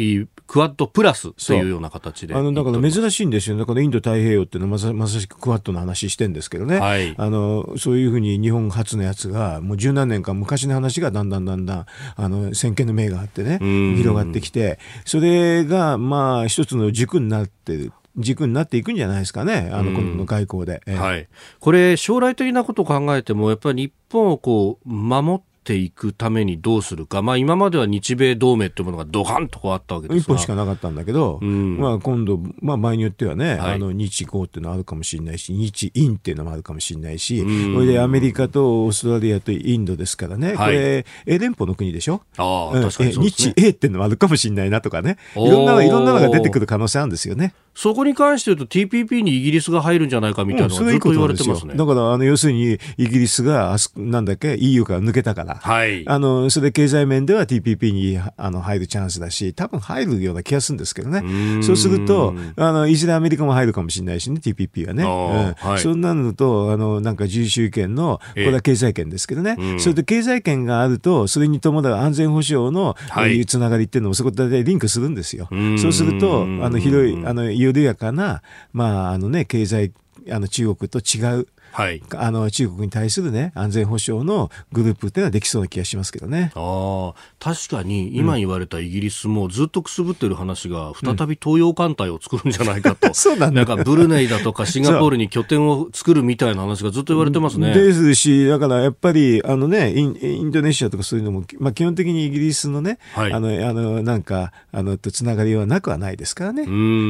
クワッドプラスというような形であのだから珍しいんですよ、だからインド太平洋っていうのはまさまさしくクワッドの話してるんですけどね、はい、あのそういうふうに日本初のやつが、もう十何年間、昔の話がだんだんだんだんあの先見の明があってね、広がってきて、それがまあ一つの軸になってる。軸になっていくんじゃないですかね、あの、この外交で、はい。これ、将来的なことを考えても、やっぱり日本をこう、守っていくためにどうするか、まあ、今までは日米同盟というものがドカンとこうあったわけです一本しかなかったんだけど、うん、まあ、今度、まあ、場合によってはね、はい、あの日豪っていうのはあるかもしれないし、日印っていうのもあるかもしれないし、うん、それでアメリカとオーストラリアとインドですからね、これ、英連邦の国でしょ、あ確かに、ね、日英っていうのもあるかもしれないなとかね、いろんな、いろんなのが出てくる可能性あるんですよね。そこに関して言うと TPP にイギリスが入るんじゃないかみたいなのがずっと言われてますね。だから、あの、要するに、イギリスが、あなんだっけ、EU から抜けたから。はい。あの、それで経済面では TPP にあの入るチャンスだし、多分入るような気がするんですけどね。そうすると、あの、いずれアメリカも入るかもしれないしね、TPP はね。うんはい、そんなのと、あの、なんか自由主義権の、これは経済圏ですけどね。それで経済圏があると、それに伴う安全保障の、はい、いうつながりっていうのもそこでリンクするんですよ。そうすると、あの、広い、あの、緩やかな、まあ、あのね、経済、あの、中国と違う、はい、あの中国に対する、ね、安全保障のグループっていうのはできそうな気がしますけどね。あ確かに今言われたイギリスもずっとくすぶってる話が再び東洋艦隊を作るんじゃないかと、うん、そうなんなんかブルネイだとか シンガポールに拠点を作るみたいな話がずっと言われてますね。ですし、だからやっぱりあの、ね、インインドネシアとかそういうのも、まあ、基本的にイギリスのね、はい、あのあのなんかあのとつながりはなくはないですからね。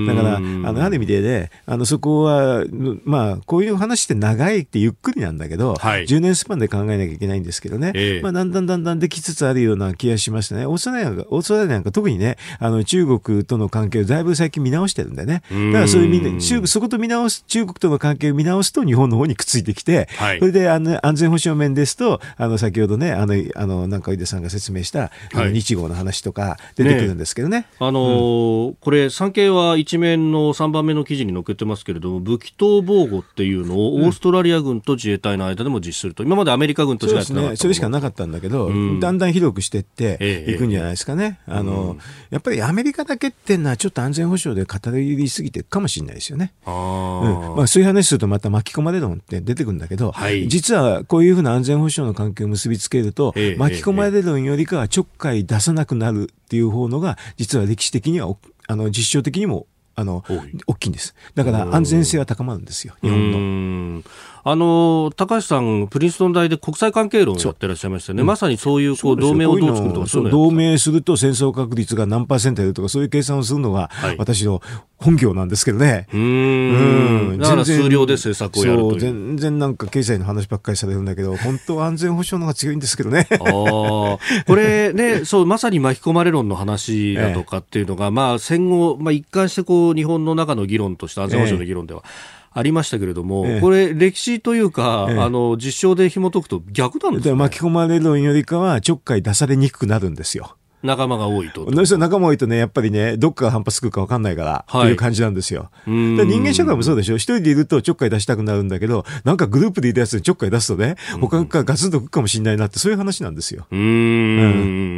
だからあのある意味で、ね、あのそこは、まあ、こういう話って長いってゆっくりなんんだけど、はい、10年スパンで考えなきゃいけないんですけどね、えー、まあ、だんだんだんだんできつつあるような気がしましたね。オーストラリアオーストラリアなんか特にね、あの中国との関係をだいぶ最近見直してるんでね。だからそういうみんな、中そこと見直す、中国との関係を見直すと日本の方にくっついてきて、はい、それであの安全保障面ですと、あの先ほどね、あの、あのなんか井出さんが説明した、はい、日豪の話とか出てくるんですけどね。ねあのーうん、これ、産経は一面の3番目の記事に載っけてますけれども、武器等防護っていうのをオーストラリア軍と自衛隊の間でも実施すると、今までアメリカ軍としかやってなかった、ね、それしかなかったんだけど、うん、だんだん広くしていっていくんじゃないですかね、ええ、あの、うん、やっぱりアメリカだけっていうのは、ちょっと安全保障で語りすぎてるかもしれないですよね。あうん。まあ、そういう話すると、また巻き込まれるのって出てくるんだけど、はい、実はこういうふうな安全保障の関係を結びつけると、え、巻き込まれるのよりかはちょっかい出さなくなるっていう方のが、実は歴史的にはあの実証的にもあの大きいんです。だから安全性は高まるんですよ、日本の。あの高橋さん、プリンストン大で国際関係論をやってらっしゃいましたね、まさにそういうこう同盟をどう作るとかそう同盟すると戦争確率が何パーセントやるとか、そういう計算をするのが、私の本業なんですけどね。うん。うん。だから数量で政策をやると全然なんか経済の話ばっかりされるんだけど、本当は安全保障の方が強いんですけどね。あこれね、そう、まさに巻き込まれ論の話だとかっていうのが、ええ、まあ戦後、まあ一貫してこう日本の中の議論として安全保障の議論では、えありましたけれども、ええ、これ、歴史というか、え、あの実証で紐解くと逆なんですね。巻き込まれるよりかは、ちょっかい出されにくくなるんですよ。仲間が多いと。仲間多いとね、やっぱりね、どっかが反発するか分かんないから、はい、という感じなんですよ。人間社会もそうでしょ？一人でいるとちょっかい出したくなるんだけど、なんかグループでいるやつにちょっかい出すとね、他がガツンとくかもしれないなって、そういう話なんですよ。うんう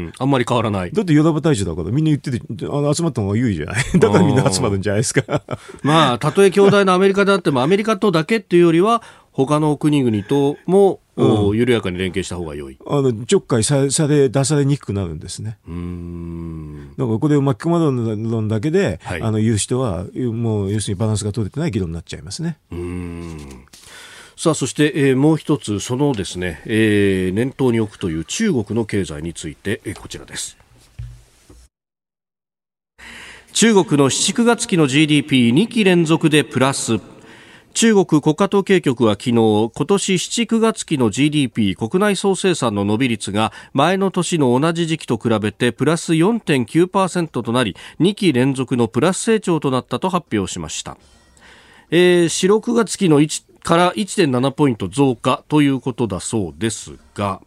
んあんまり変わらない。だってヨダバ大使だからみんな言ってて、あの集まった方が有利じゃない？だからみんな集まるんじゃないですか。まあ、たとえ兄弟のアメリカであっても、アメリカとだけっていうよりは、他の国々とも、うん、緩やかに連携した方が良いあのちょっかいさされ出されにくくなるんですね。うんだからこれを巻き込まれる論だけで、はい、あの言う人はもう要するにバランスが取れてない議論になっちゃいますね。うんさあそして、えー、もう一つそのですね、えー、念頭に置くという中国の経済について、えー、こちらです。中国の7、9月期の GDP2 期連続でプラス。中国国家統計局は昨日今年7、9月期の GDP 国内総生産の伸び率が前の年の同じ時期と比べてプラス4.9%となり2期連続のプラス成長となったと発表しました、えー、4、6月期の1から1.7ポイント増加ということだそうですが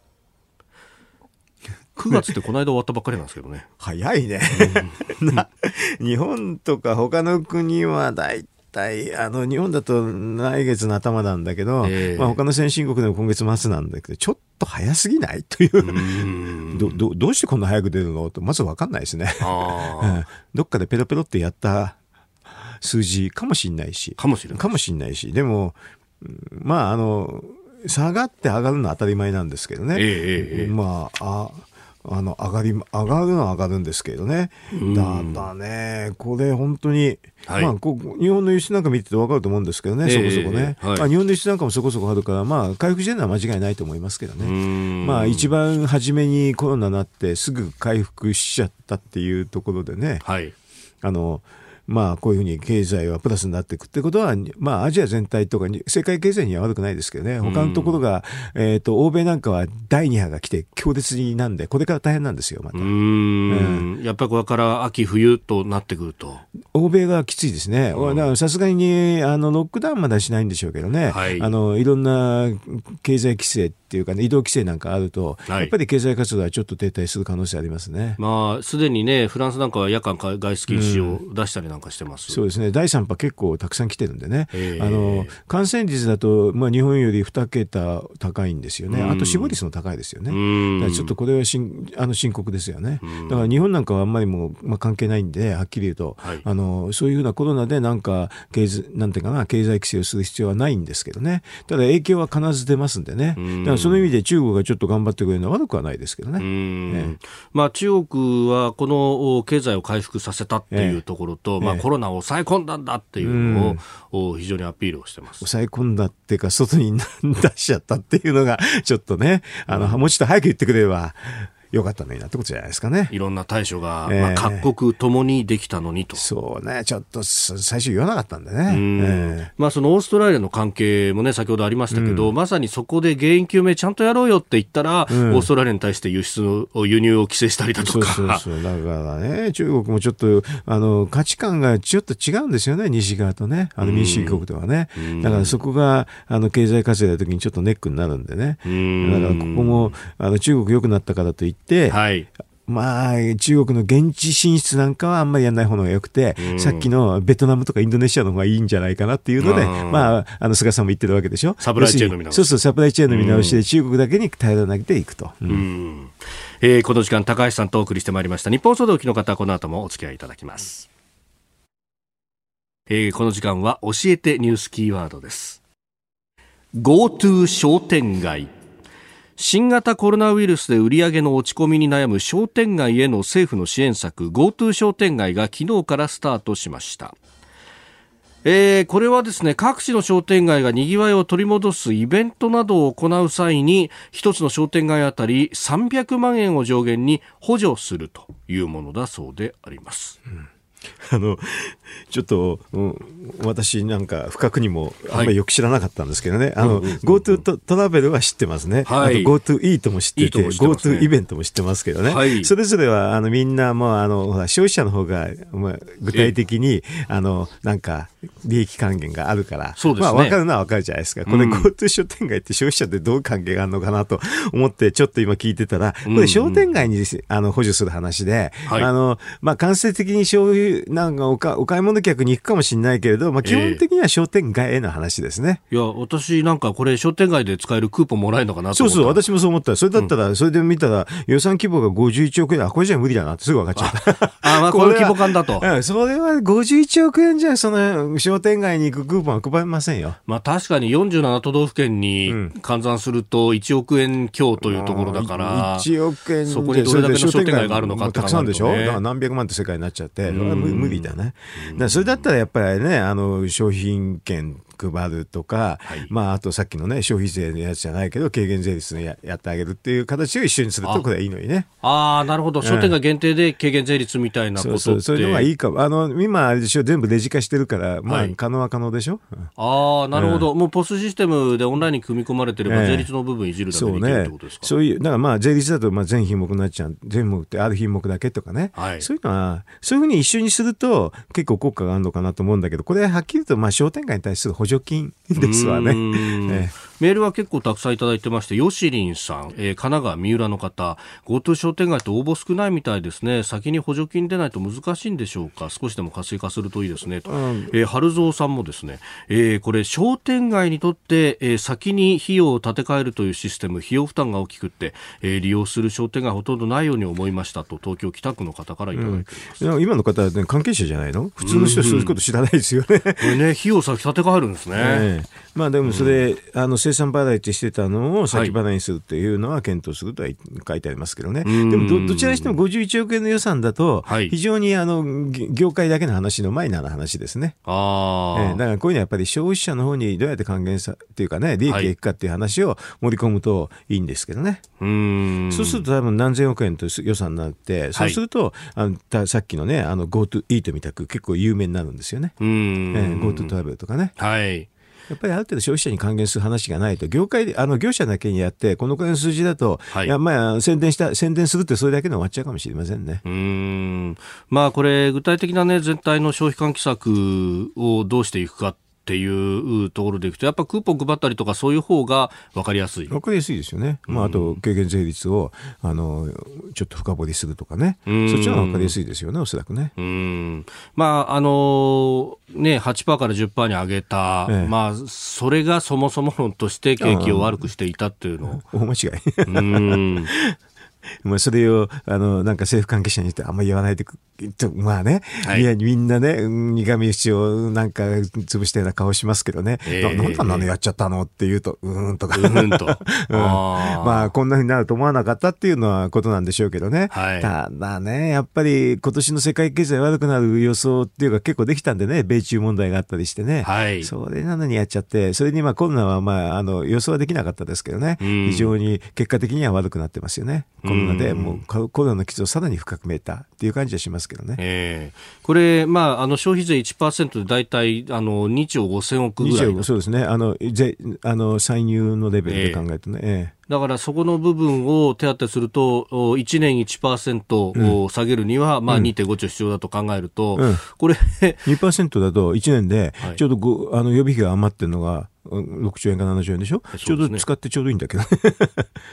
9月ってこの間終わったばっかりなんですけどね。早いね。日本とか他の国は大体、あの、日本だと来月の頭なんだけど、えー、まあ他の先進国でも今月末なんだけど、ちょっと早すぎないという ど、ど、どうしてこんな早く出るのと、まずわかんないですね。どっかでペロペロってやった数字かもしんないし。かもしれない。かもしんないし。でも、まあ、あの、下がって上がるのは当たり前なんですけどね。えー、えー、まあ、ああの、上がり、上がるのは上がるんですけどね。だだね、これ本当に、はい、まあこ日本の輸出なんか見てて分かると思うんですけどね、そこそこね。はい、まあ、日本の輸出なんかもそこそこあるから、まあ、回復してるのは間違いないと思いますけどね。まあ、一番初めにコロナになってすぐ回復しちゃったっていうところでね。はい、あの、まあ、こういうふうに経済はプラスになっていくってことは、まあ、アジア全体とかに、世界経済には悪くないですけどね、他のところが、えっ、ー、と、欧米なんかは第2波が来て強烈になんで、これから大変なんですよ、また。うんうん、やっぱりこれから秋冬となってくると。欧米がきついですね。さすがに、あの、ロックダウンまではしないんでしょうけどね。はい、あの、いろんな経済規制っていうかね、移動規制なんかあると、はい、やっぱり経済活動はちょっと停滞する可能性ありますね。まあ、すでにね、フランスなんかは夜間外出禁止を出したりなんかしてます、うん、そうですね。第3波結構たくさん来てるんでね。あの、感染率だと、まあ、日本より2桁高いんですよね。あと死亡率も高いですよね。ちょっとこれはしんあの深刻ですよね。だから日本なんかはあんまりもう、まあ、関係ないんで、はっきり言うと、はい、あの、そういうふうなコロナでなんか、経済、なんていうかな、経済規制をする必要はないんですけどね。ただ影響は必ず出ますんでね。だからその意味で中国がちょっと頑張ってくれるのは悪くはないですけどね。ねまあ、中国はこの経済を回復させたっていうところと、えまあ、コロナを抑え込んだんだっていうのを非常にアピールをしてます。抑え込んだっていうか、外に出しちゃったっていうのが、ちょっとね、あの、もうちょっと早く言ってくれれば、よかったのになってことじゃないですかね。いろんな対処が、えー、まあ、各国ともにできたのにと。そうね、ちょっと最初言わなかったんでね。えー、まあ、そのオーストラリアの関係もね、先ほどありましたけど、うん、まさにそこで原因究明ちゃんとやろうよって言ったら、うん、オーストラリアに対して輸出を、輸入を規制したりだとか。そうそうそう。だからね、中国もちょっと、あの、価値観がちょっと違うんですよね、西側とね。あの民主主義国ではね。うん、だからそこが、あの、経済活性の時にちょっとネックになるんでね。だからここも、あの、中国良くなったからといって、はい。まあ、中国の現地進出なんかはあんまりやらない方がよくて、うん、さっきのベトナムとかインドネシアの方がいいんじゃないかなっていうので、まあ、あの、菅さんも言ってるわけでしょ？サプライチェーンの見直し。そうそう、サプライチェーンの見直しで中国だけに頼らなくていくと。うん、えー、この時間、高橋さんとお送りしてまいりました。日本総動機の方、この後もお付き合いいただきます。えー、この時間は教えてニュースキーワードです。GoTo 商店街。新型コロナウイルスで売り上げの落ち込みに悩む商店街への政府の支援策 GoTo 商店街が昨日からスタートしましたえー、これはですね各地の商店街がにぎわいを取り戻すイベントなどを行う際に一つの商店街あたり300万円を上限に補助するというものだそうであります。うん あの、ちょっと、うん、私なんか不覚にもあんまりよく知らなかったんですけどね、はい、あの、GoTo トトラベルは知ってますね。はい、GoTo イートも知ってて、GoTo、ね、イベントも知ってますけどね。はい、それぞれは、あの、みんなもう、あの、消費者の方が、まあ、具体的に、あの、なんか、利益還元があるから、ね。まあ、わかるのはわかるじゃないですか。これ GoTo 商店街って消費者ってどういう関係があるのかなと思って、ちょっと今聞いてたら、これ商店街にあの補助する話で、あの、まあ、間接的に消費、なんかおかお買い物客に行くかもしれないけれど、まあ、基本的には商店街への話ですね。えー、いや、私なんかこれ商店街で使えるクーポンもらえるのかなそうそう、私もそう思った。それだったら、それで見たら予算規模が51億円、あ、これじゃ無理だなってすぐ分かっちゃった。あ、まあ、この規模感だと。それは51億円じゃ、その商店街に行くクーポンは配りませんよ。まあ、確かに47都道府県に換算すると1億円強というところだから、1億円そこにどれだけの商店街があるのかって、ね、たくさんでしょ？だから何百万って世界になっちゃって、それは無理だね。だそれだったらやっぱりね、あの、商品券配るとか、はい、まあ、あとさっきのね、消費税のやつじゃないけど、軽減税率ややってあげるっていう形を一緒にすると、これはいいのにね。ああ、なるほど。商店街限定で軽減税率みたいなことって、そうそうそういうのがいいかも。あの、今、あれでしょ、全部レジ化してるから、まあ、可能は可能でしょ？ああ、なるほど、もうポストシステムでオンラインに組み込まれてれば、税率の部分いじるだけでいけるってことですか、そういう、だからまあ、税率だと、まあ、全品目になっちゃう。全品目ってある品目だけとかね。はい、そういうのは、そういうふうに一緒にすると、結構効果があるのかなと思うんだけど、これはっきりと、まあ、商店街に対する補助金ですわね。メールは結構たくさんいただいてまして、ヨシリンさん、えー、神奈川三浦の方、GoTo 商店街って応募少ないみたいですね。先に補助金出ないと難しいんでしょうか？少しでも活性化するといいですね。と、うん、えー、春蔵さんもですね、えー、これ商店街にとって、えー、先に費用を立て替えるというシステム、費用負担が大きくって、えー、利用する商店街ほとんどないように思いましたと、東京北区の方からいただいてます。うん、今の方は、ね、関係者じゃないの？普通の人はそういうこと知らないですよね。これね、費用先立て替えるんですね。えーまあでもそれ、うん、あの生産払いってしてたのを先払いにするっていうのは検討するとは書いてありますけどね、はい、でもどどちらにしても51億円の予算だと、非常にあの業界だけの話のマイナーな話ですね。あえー、だからこういうのはやっぱり消費者の方にどうやって還元さっていうかね、利益がいくかっていう話を盛り込むといいんですけどね。はい、そうすると多分何千億円と予算になって、そうすると、あのさっきのね、あの GoTo イートみたく結構有名になるんですよね。えー、GoTo トラベルとかね。はい。やっぱりある程度消費者に還元する話がないと、業界で、あの業者だけにやって、このくらいの数字だと、はい、いやまあ宣伝した、宣伝するってそれだけで終わっちゃうかもしれませんね。うんまあこれ具体的なね全体の消費喚起策をどうしていくかっていうところでいくと、やっぱクーポン配ったりとか、そういう方が分かりやすい。分かりやすいですよね。まあ、あと、軽減税率を、あの、ちょっと深掘りするとかね。そっちの方が分かりやすいですよね、おそらくね。うん。まあ、あの、ね、8%から10%に上げた、ええ、まあ、それがそもそも論として景気を悪くしていたっていうの。大間違い。うん まあそれを、あの、なんか政府関係者に言ってあんまり言わないでまあね、はい、いや、みんなね、苦味節をなんか潰したような顔しますけどね、えー、ななんなのやっちゃったのって言うと、うーんとか。うーんと。うん、まあ、こんなふうになると思わなかったっていうのはことなんでしょうけどね。はい、ただね、やっぱり今年の世界経済悪くなる予想っていうか結構できたんでね、米中問題があったりしてね。はい。それなのにやっちゃって、それにまあコロナはまあ、あの、予想はできなかったですけどね。非常に結果的には悪くなってますよね。コロナでもうコロナの傷をさらに深くめたっていう感じはしますけどね。えー、これ、まあ、あの消費税1%で大体あの2兆5000億ぐらい。そうですね。あの税あの歳入のレベルで考えるとね。えーだからそこの部分を手当てすると、1年1%を下げるには、まあ2.5兆必要だと考えると、うん、これ 2%だと1年で、ちょうどあの予備費が余ってるのが6兆円か7兆円でしょ、ね、ちょうど使ってちょうどいいんだけど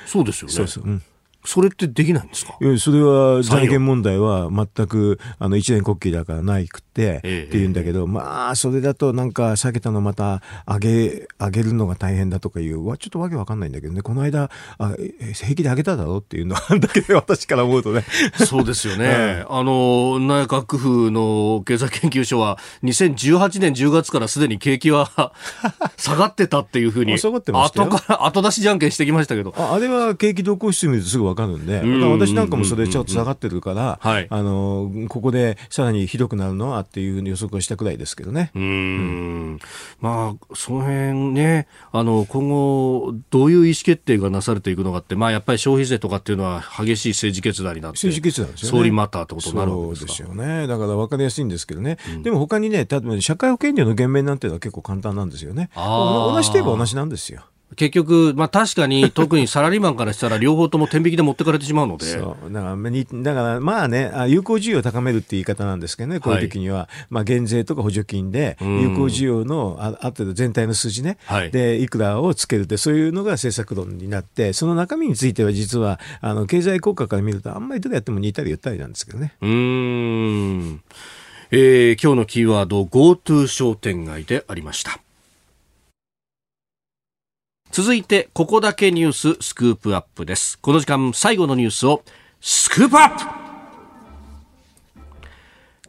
そうですよね。そうそう、うんそれってできないんですか？それは財源問題は全くあの一年国旗だからないくて、って言うんだけど、まあそれだとなんか下げたのまた上げ上げるのが大変だとかいうわちょっとわけわかんないんだけどね。この間あ平気で上げただろうっていうのはだけど私から思うとね。そうですよね、あの内閣府の経済研究所は2018年10月からすでに景気は 下がってたっていうふうに後から後出しじゃんけんしてきましたけど。ああれは景気動向指数見るとすぐわかるんで、私なんかもそれちょっと下がってるから、あのここでさらにひどくなるのはっていう予測をしたくらいですけどね。うんうんまあ、その辺ね、あの今後、どういう意思決定がなされていくのかって、まあ、やっぱり消費税とかっていうのは激しい政治決断になって、政治決断ですよね。総理マターってことになるわけですよね。だから分かりやすいんですけどね、うん、でも他にね、例えば社会保険料の減免なんていうのは結構簡単なんですよね。同じといえば同じなんですよ。結局、まあ確かに特にサラリーマンからしたら両方とも天引きで持ってかれてしまうので。そう。だから、だからまあね、有効需要を高めるって言い方なんですけどね、こういう時には、はい、まあ減税とか補助金で、有効需要のあある程度全体の数字ね、はい、で、いくらをつけるって、そういうのが政策論になって、その中身については実は、あの、経済効果から見るとあんまりどれやっても似たり言ったりなんですけどね。うん。えー、今日のキーワード、GoTo 商店街でありました。続いて、ここだけニューススクープアップです。この時間、最後のニュースを、スクープアップ。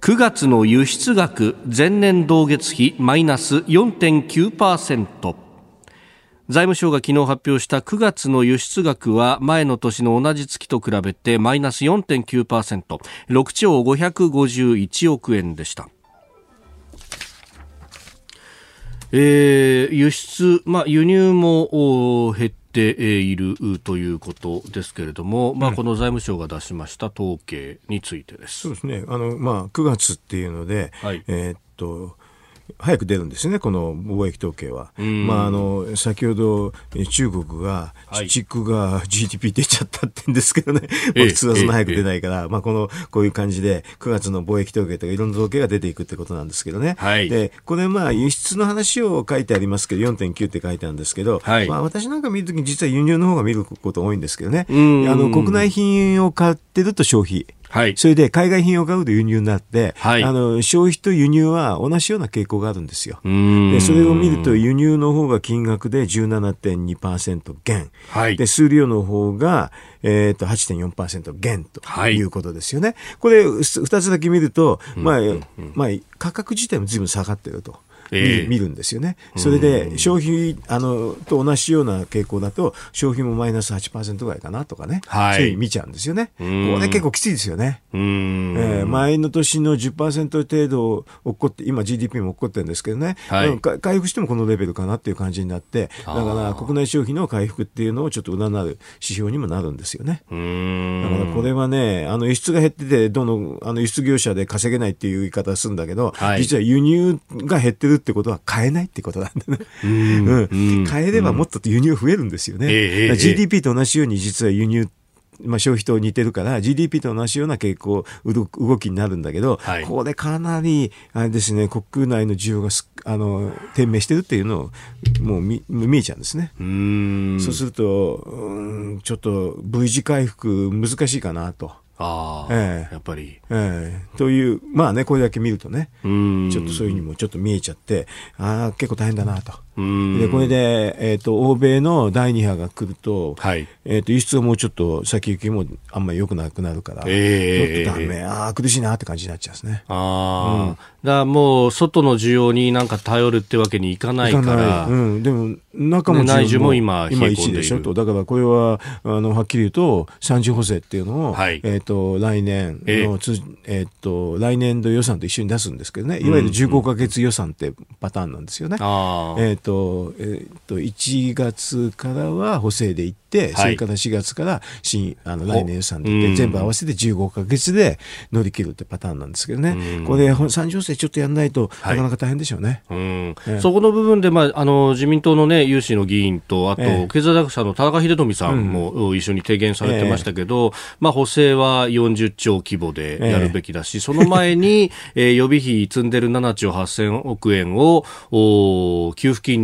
9月の輸出額前年同月比マイナス4.9%財務省が昨日発表した9月の輸出額は前の年の同じ月と比べてマイナス 4.9%6 兆551億円でした。えー、輸出、まあ、輸入も減っているということですけれども、まあ、この財務省が出しました統計についてです。そうですね。あの、まあ、9月っていうので、はい、えー、っと、早く出るんですね、この貿易統計は。まあ、あの先ほど中国が、はい、地区が GDP 出ちゃったって言うんですけどね、普通はそんな早く出ないから、まあ、このこういう感じで9月の貿易統計とかいろんな統計が出ていくってことなんですけどね。はい、でこれ、まあ、輸出の話を書いてありますけど、4.9って書いてあるんですけど、はい、まあ、私なんか見るときに実は輸入の方が見ること多いんですけどね、あの国内品を買ってると消費。はい、それで海外品を買うと輸入になって、はい、あの消費と輸入は同じような傾向があるんですよ。でそれを見ると輸入の方が金額で17.2%減、はい、で数量の方が、えーと、8.4%減とい。うことですよね。これ2つだけ見ると、まあまあ、価格自体もずいぶん下がってると。えー、見るんですよね。それで消費あのと同じような傾向だと消費もマイナス8%ぐらいかなとかね、はい、そういう見ちゃうんですよね。これ結構きついですよね。えー、前の年の10%程度起こって今 GDP も起こってるんですけどね、はい、回復してもこのレベルかなっていう感じになってだから国内消費の回復っていうのをちょっと占う指標にもなるんですよね。だからこれはねあの輸出が減っててどのあの輸出業者で稼げないっていう言い方するんだけど、はい、実は輸入が減ってるってことは買えないってことなんだね。うん、買えればもっと輸入増えるんですよね。えー、GDP と同じように実は輸入まあ、消費と似てるから GDP と同じような傾向動きになるんだけど、はい、ここでかなりあれですね国内の需要があの低迷してるっていうのをもう見見えちゃうんですね。うそうするとうんちょっと V 字回復難しいかなと。ああ、ええ、やっぱり。ええという、まあね、これだけ見るとね、ちょっとそういうふうにもちょっと見えちゃって、ああ、結構大変だなと。でこれで、えーと、欧米の第2波が来ると,、はい。えーと、輸出はもうちょっと先行きもあんまり良くなくなるから、えー、ちょっとダメ、ああ、苦しいなって感じになっちゃうんですね。あうん、だもう外の需要になんか頼るってわけにいかないから、うん、でも中も内需も今、今1でしょと、だからこれはあのはっきり言うと、三次補正っていうのを、はい、えーと、来年の、えー、えー、と来年度予算と一緒に出すんですけどね、いわゆる15か月予算ってパターンなんですよね。うん、えーとえー、と1月からは補正でいって、はい、それから4月から新あの来年予算でいって、全部合わせて15か月で乗り切るってパターンなんですけどね、これ、三次補正ちょっとやらないと、なかなか大変でしょうね。うん。そこの部分で、まあ、あの自民党の、ね、有志の議員と、あと、経済学者の田中秀富さんも一緒に提言されてましたけど、まあ、補正は40兆規模でやるべきだし、その前に、えー、予備費積んでる7兆8000億円をお給付金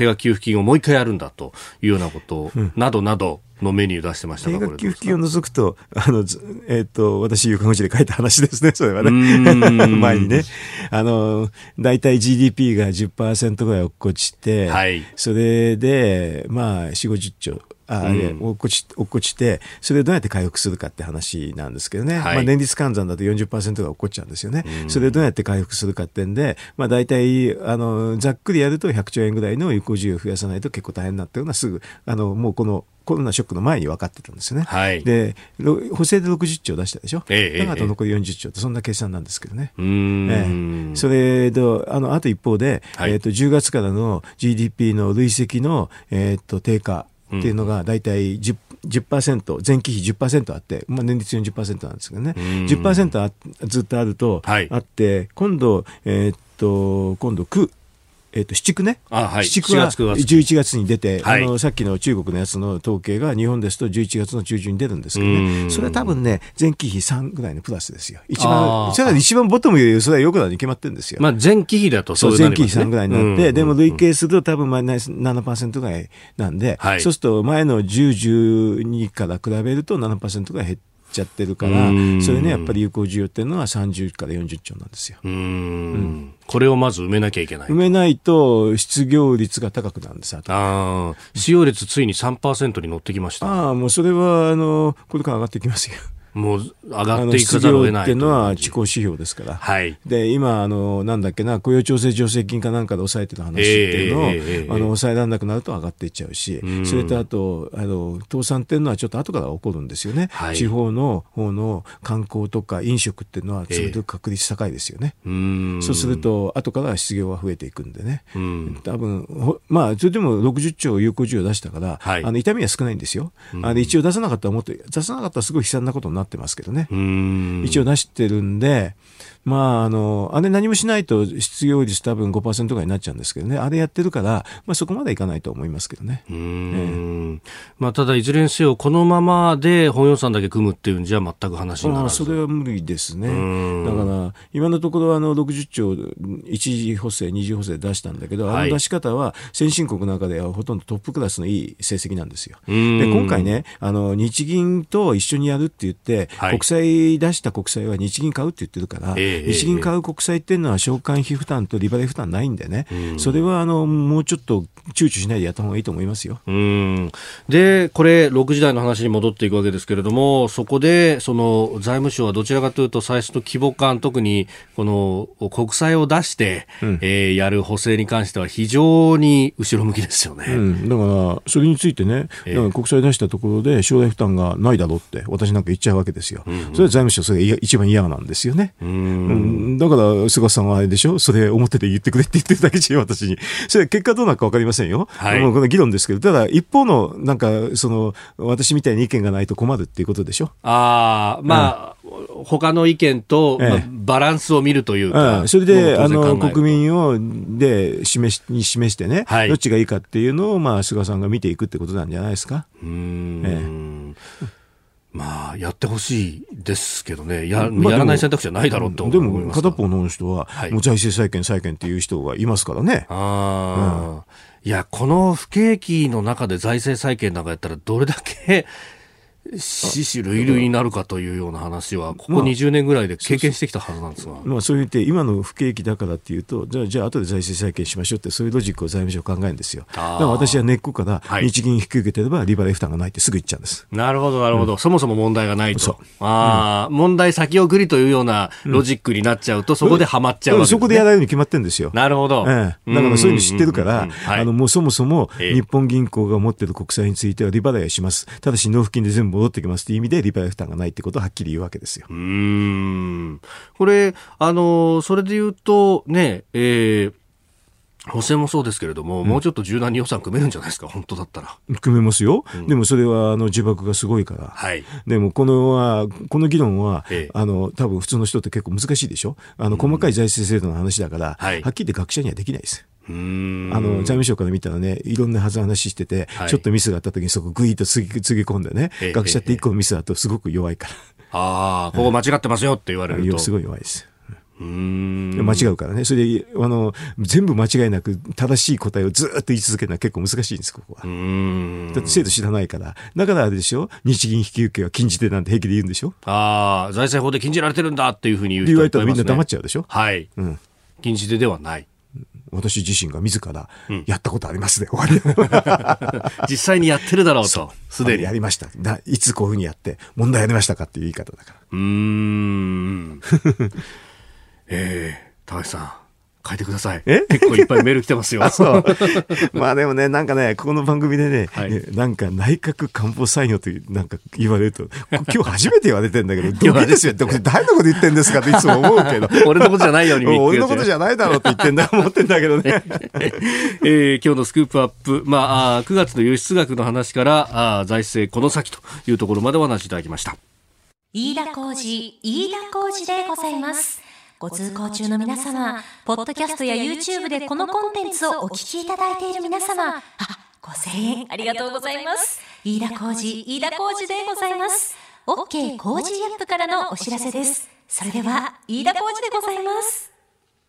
定額給付金をもう一回やるんだというようなこと、などなど、のメニュー出してました定額給付金を除くと、あの、えっ、ー、と、私、横口で書いた話ですね、それはね。前にね。あの、大体 GDP が10%ぐらい落っこちて、はい、それで、まあ、4、50兆。ああ、うん、落っこち落っこちて、それをどうやって回復するかって話なんですけどね、はい、まあ、年率換算だと40%が落っこっちゃうんですよね、うん、それをどうやって回復するかってんで、まあ、大体あのざっくりやると100兆円ぐらいの有効需要を増やさないと結構大変になってるのはすぐあのもうこのコロナショックの前に分かってたんですよね。はい、で補正で60兆出したでしょ、ええ、だから残り40兆ってそんな計算なんですけどね。ええ、それとあのあと一方で、はい、えーと、10月からの GDP の累積の、えーと低下っていうのが大体 10%, 10%前期比10%あって、まあ、年率40%なんですけどね、10%あずっとあると、はい、あって、今度、えー、っと、今度9、えっ、ー、と、七区ね？あはい。七区は11月に出て、はい、あの、さっきの中国のやつの統計が日本ですと11月の中旬に出るんですけどね。それは多分ね、前期比3ぐらいのプラスですよ。一番、それは一番ボトムよりそれはよくなるに決まってるんですよ。まあ、前期比だとそう、ね、前期比3ぐらいになって、でも累計すると多分マイナス7%ぐらいなんで、はい、そうすると前の10、12から比べると7%が減って、ちゃってるから、それね、やっぱり有効需要っていうのは30から40兆なんですよ。うんうんこれをまず埋めなきゃいけない。埋めないと失業率が高くなるんですああ。使用率ついに3%に乗ってきました。ああ、もうそれは、あの、これから上がってきますよ。もう上がっていかざるを得ないっていうのは地高指標ですから、はい、で今あの、なんだっけな、雇用調整助成金かなんかで抑えてる話っていうのを、えー、あの抑えられなくなると上がっていっちゃうし、うそれとあとあの、倒産っていうのはちょっと後から起こるんですよね、はい、地方の方の観光とか飲食っていうのは、すごく確率高いですよね、えー、そうすると、後から失業は増えていくんでね、多分まあ、それでも60兆有効需要出したから、はい、あの痛みは少ないんですよ、あの一応出さなかったらもっと、出さなかったらすごい悲惨なことになってますけどね。一応出してるんで、まあ、あの、あれ何もしないと失業率多分5%ぐらいになっちゃうんですけどね、あれやってるから、まあそこまでいかないと思いますけどね。うん、ええ、まあただいずれにせよ、このままで本予算だけ組むっていうんじゃ全く話にならそれは無理ですね。だから、今のところあの60兆、一次補正、二次補正出したんだけど、あの出し方は先進国の中ではほとんどトップクラスのいい成績なんですよ。で、今回ね、あの、日銀と一緒にやるって言って、はい、国債出した国債は日銀買うって言ってるから、えー日銀買う国債っていうのは償還費負担と利払い負担ないんでね、それはあのもうちょっと躊躇しないでやった方がいいと思いますよ。うん。で、これ、6時台の話に戻っていくわけですけれども、そこでその財務省はどちらかというと、最初の規模感、特にこの国債を出して、うん、えー、やる補正に関しては、非常に後ろ向きですよね、うん、だから、それについてね、だから国債出したところで、将来負担がないだろうって、私なんか言っちゃうわけですよ。うんうん、それは財務省、それ一番嫌なんですよね。うんだから菅さんはあれでしょ？それ表で言ってくれって言ってるだけじゃ私に。それ結果どうなるか分かりませんよ。はい、もうこの議論ですけど、ただ一方のなんかその私みたいに意見がないと困るっていうことでしょ？ああ、まあ、うん、他の意見と、まあ、バランスを見るというか、うん、それであの国民をで示しに示してね、はい、どっちがいいかっていうのを、まあ、菅さんが見ていくってことなんじゃないですか？うん、ええまあ、やってほしいですけどね、や,、やらない選択肢はないだろうとでも、片方の人は、もう財政再建、再建っていう人がいますからね。あうん、いや、この不景気の中で財政再建なんかやったら、どれだけ死死類類になるかというような話は、ここ20年ぐらいで経験してきたはずなんですが。まあ、そう言って、今の不景気だからっていうと、じゃあ、じゃあ、後で財政再建しましょうって、そういうロジックを財務省考えるんですよ。だから私は根っこから、日銀引き受けてれば、利払い負担がないってすぐ言っちゃうんです。なるほど、なるほど、うん、そもそも問題がないと。ああ、うん、問題先送りというようなロジックになっちゃうと、そこではまっちゃうわけです、ね、そこでやらないように決まってるんですよ。なるほど。ええ、だからそういうの知ってるから、あの、もうそもそも、日本銀行が持っている国債については利払いはします。ただし、納付金で全部戻ってきますという意味で、利払い負担がないってことをはっきり言うわけですよ。うん。これ、あの、それで言うと、ね、えー、補正もそうですけれども、うん、もうちょっと柔軟に予算組めるんじゃないですか、本当だったら。組めますよ、うん、でもそれはあの自爆がすごいから、はい、でもこのはこの議論は、ええ、あの多分普通の人って結構難しいでしょ、あの細かい財政制度の話だから、うんはい、はっきり言って学者にはできないです。あの財務省から見たらね、いろんなはず話してて、はい、ちょっとミスがあった時にそこぐいっとつぎつぎ込んでね、え、学者って一個のミスだとすごく弱いから。ああ、ここ間違ってますよって言われると。すごい弱いです。間違うからね。それで、あの、全部間違いなく正しい答えをずっと言い続けるのは結構難しいんです、ここは。だって制度知らないから。だからあれでしょ？日銀引き受けは禁じ手なんて平気で言うんでしょ？ああ、財政法で禁じられてるんだっていうふうに言う人い、ね、言われたらみんな黙っちゃうでしょ？はい。うん。禁じ手ではない。私自身が自らやったことありますね、うん、終わり。実際にやってるだろうと。すでに。やりました。いつこういうふうにやって、問題やりましたかっていう言い方だから。うーん。え えー、高橋さん。書いてください。え？結構いっぱいメール来てますよ。そう。まあでもね、なんかね、ここの番組でね、はい、なんか内閣官房参与というなんか言われると、今日初めて言われてんだけど、どうですよって、誰のこと言ってんですかっていつも思うけど。俺のことじゃないように俺のことじゃないだろうって言ってんだ、思ってんだけどね。えー、今日のスクープアップ、まあ、あ9月の輸出額の話から、あ財政この先というところまでお話しいただきました。飯田浩二、飯田浩二でございます。ご通行中の皆様、ポッドキャストや YouTube でこのコンテンツをお聞きいただいている皆様、あ、5000円ありがとうございます。飯田浩二、飯田浩二でございます。OK 工事アップからのお知らせです。それでは、飯田浩二でございます。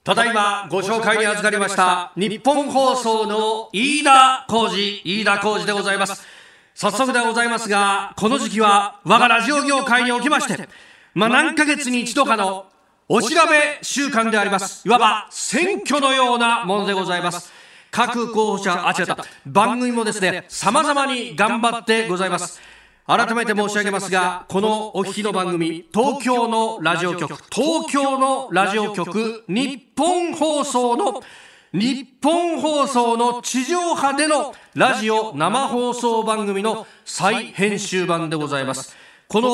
ただいまご紹介に預かりました日本放送の飯田浩二、飯田浩二でございます。早速でございますが、この時期は我がラジオ業界におきまして、まあ何ヶ月に一度かのお調べ週間であります。いわば選挙のようなものでございます。各候補者、あ、違った。番組もですね、様々に頑張ってございます。改めて申し上げますが、このお聞きの番組、東京のラジオ局、東京のラジオ局、日本放送の日本放送の地上波でのラジオ生放送番組の再編集版でございます。この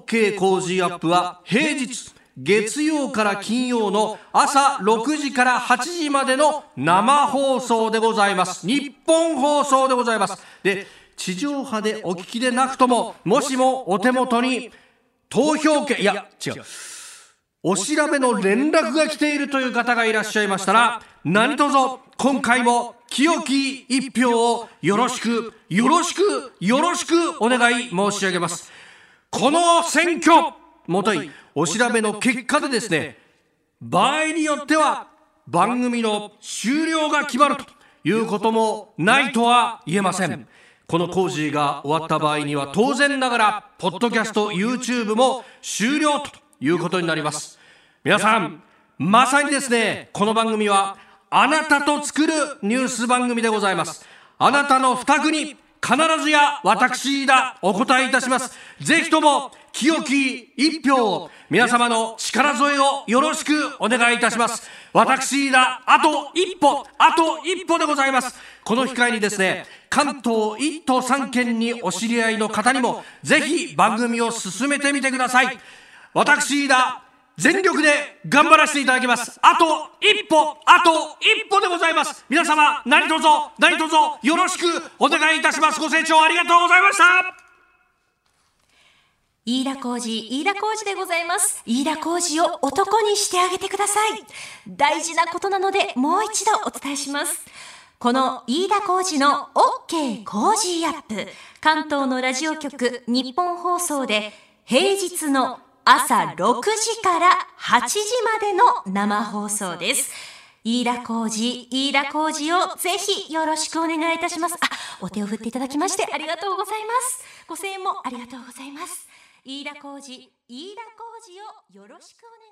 OK 工事アップは平日月曜から金曜の朝6時から8時までの生放送でございます。日本放送でございます。で、地上波でお聞きでなくとも、もしもお手元に投票権、いや、違う。お調べの連絡が来ているという方がいらっしゃいましたら、何卒今回も清き一票をよろしく、よろしく、よろしくお願い申し上げます。この選挙、もとい、お調べの結果でですね、場合によっては番組の終了が決まるということもないとは言えません。この工事が終わった場合には当然ながら、ポッドキャスト、YouTube も終了ということになります。皆さん、まさにですね、この番組はあなたと作るニュース番組でございます。あなたの負託に必ずや私だお答えいたします。ぜひとも清き一票を皆様の力添えをよろしくお願いいたします。私だあと一歩、あと一歩でございます。この機会にですね、関東一都三県にお知り合いの方にもぜひ番組を進めてみてください。私だ全力で頑張らせていただきます。あと一歩、あと一歩でございます。皆様、何卒、何卒よろしくお願いいたします。ご清聴ありがとうございました。飯田浩二、飯田浩二でございます。飯田浩二を男にしてあげてください。大事なことなので、もう一度お伝えします。この飯田浩二の OK 工事アップ。関東のラジオ局日本放送で平日の朝6時から8時までの生放送です。飯田浩二、飯田浩二をぜひよろしくお願いいたします。あ、お手を振っていただきましてありがとうございます。ご声援もありがとうございます。飯田浩二、飯田浩二をよろしくお願い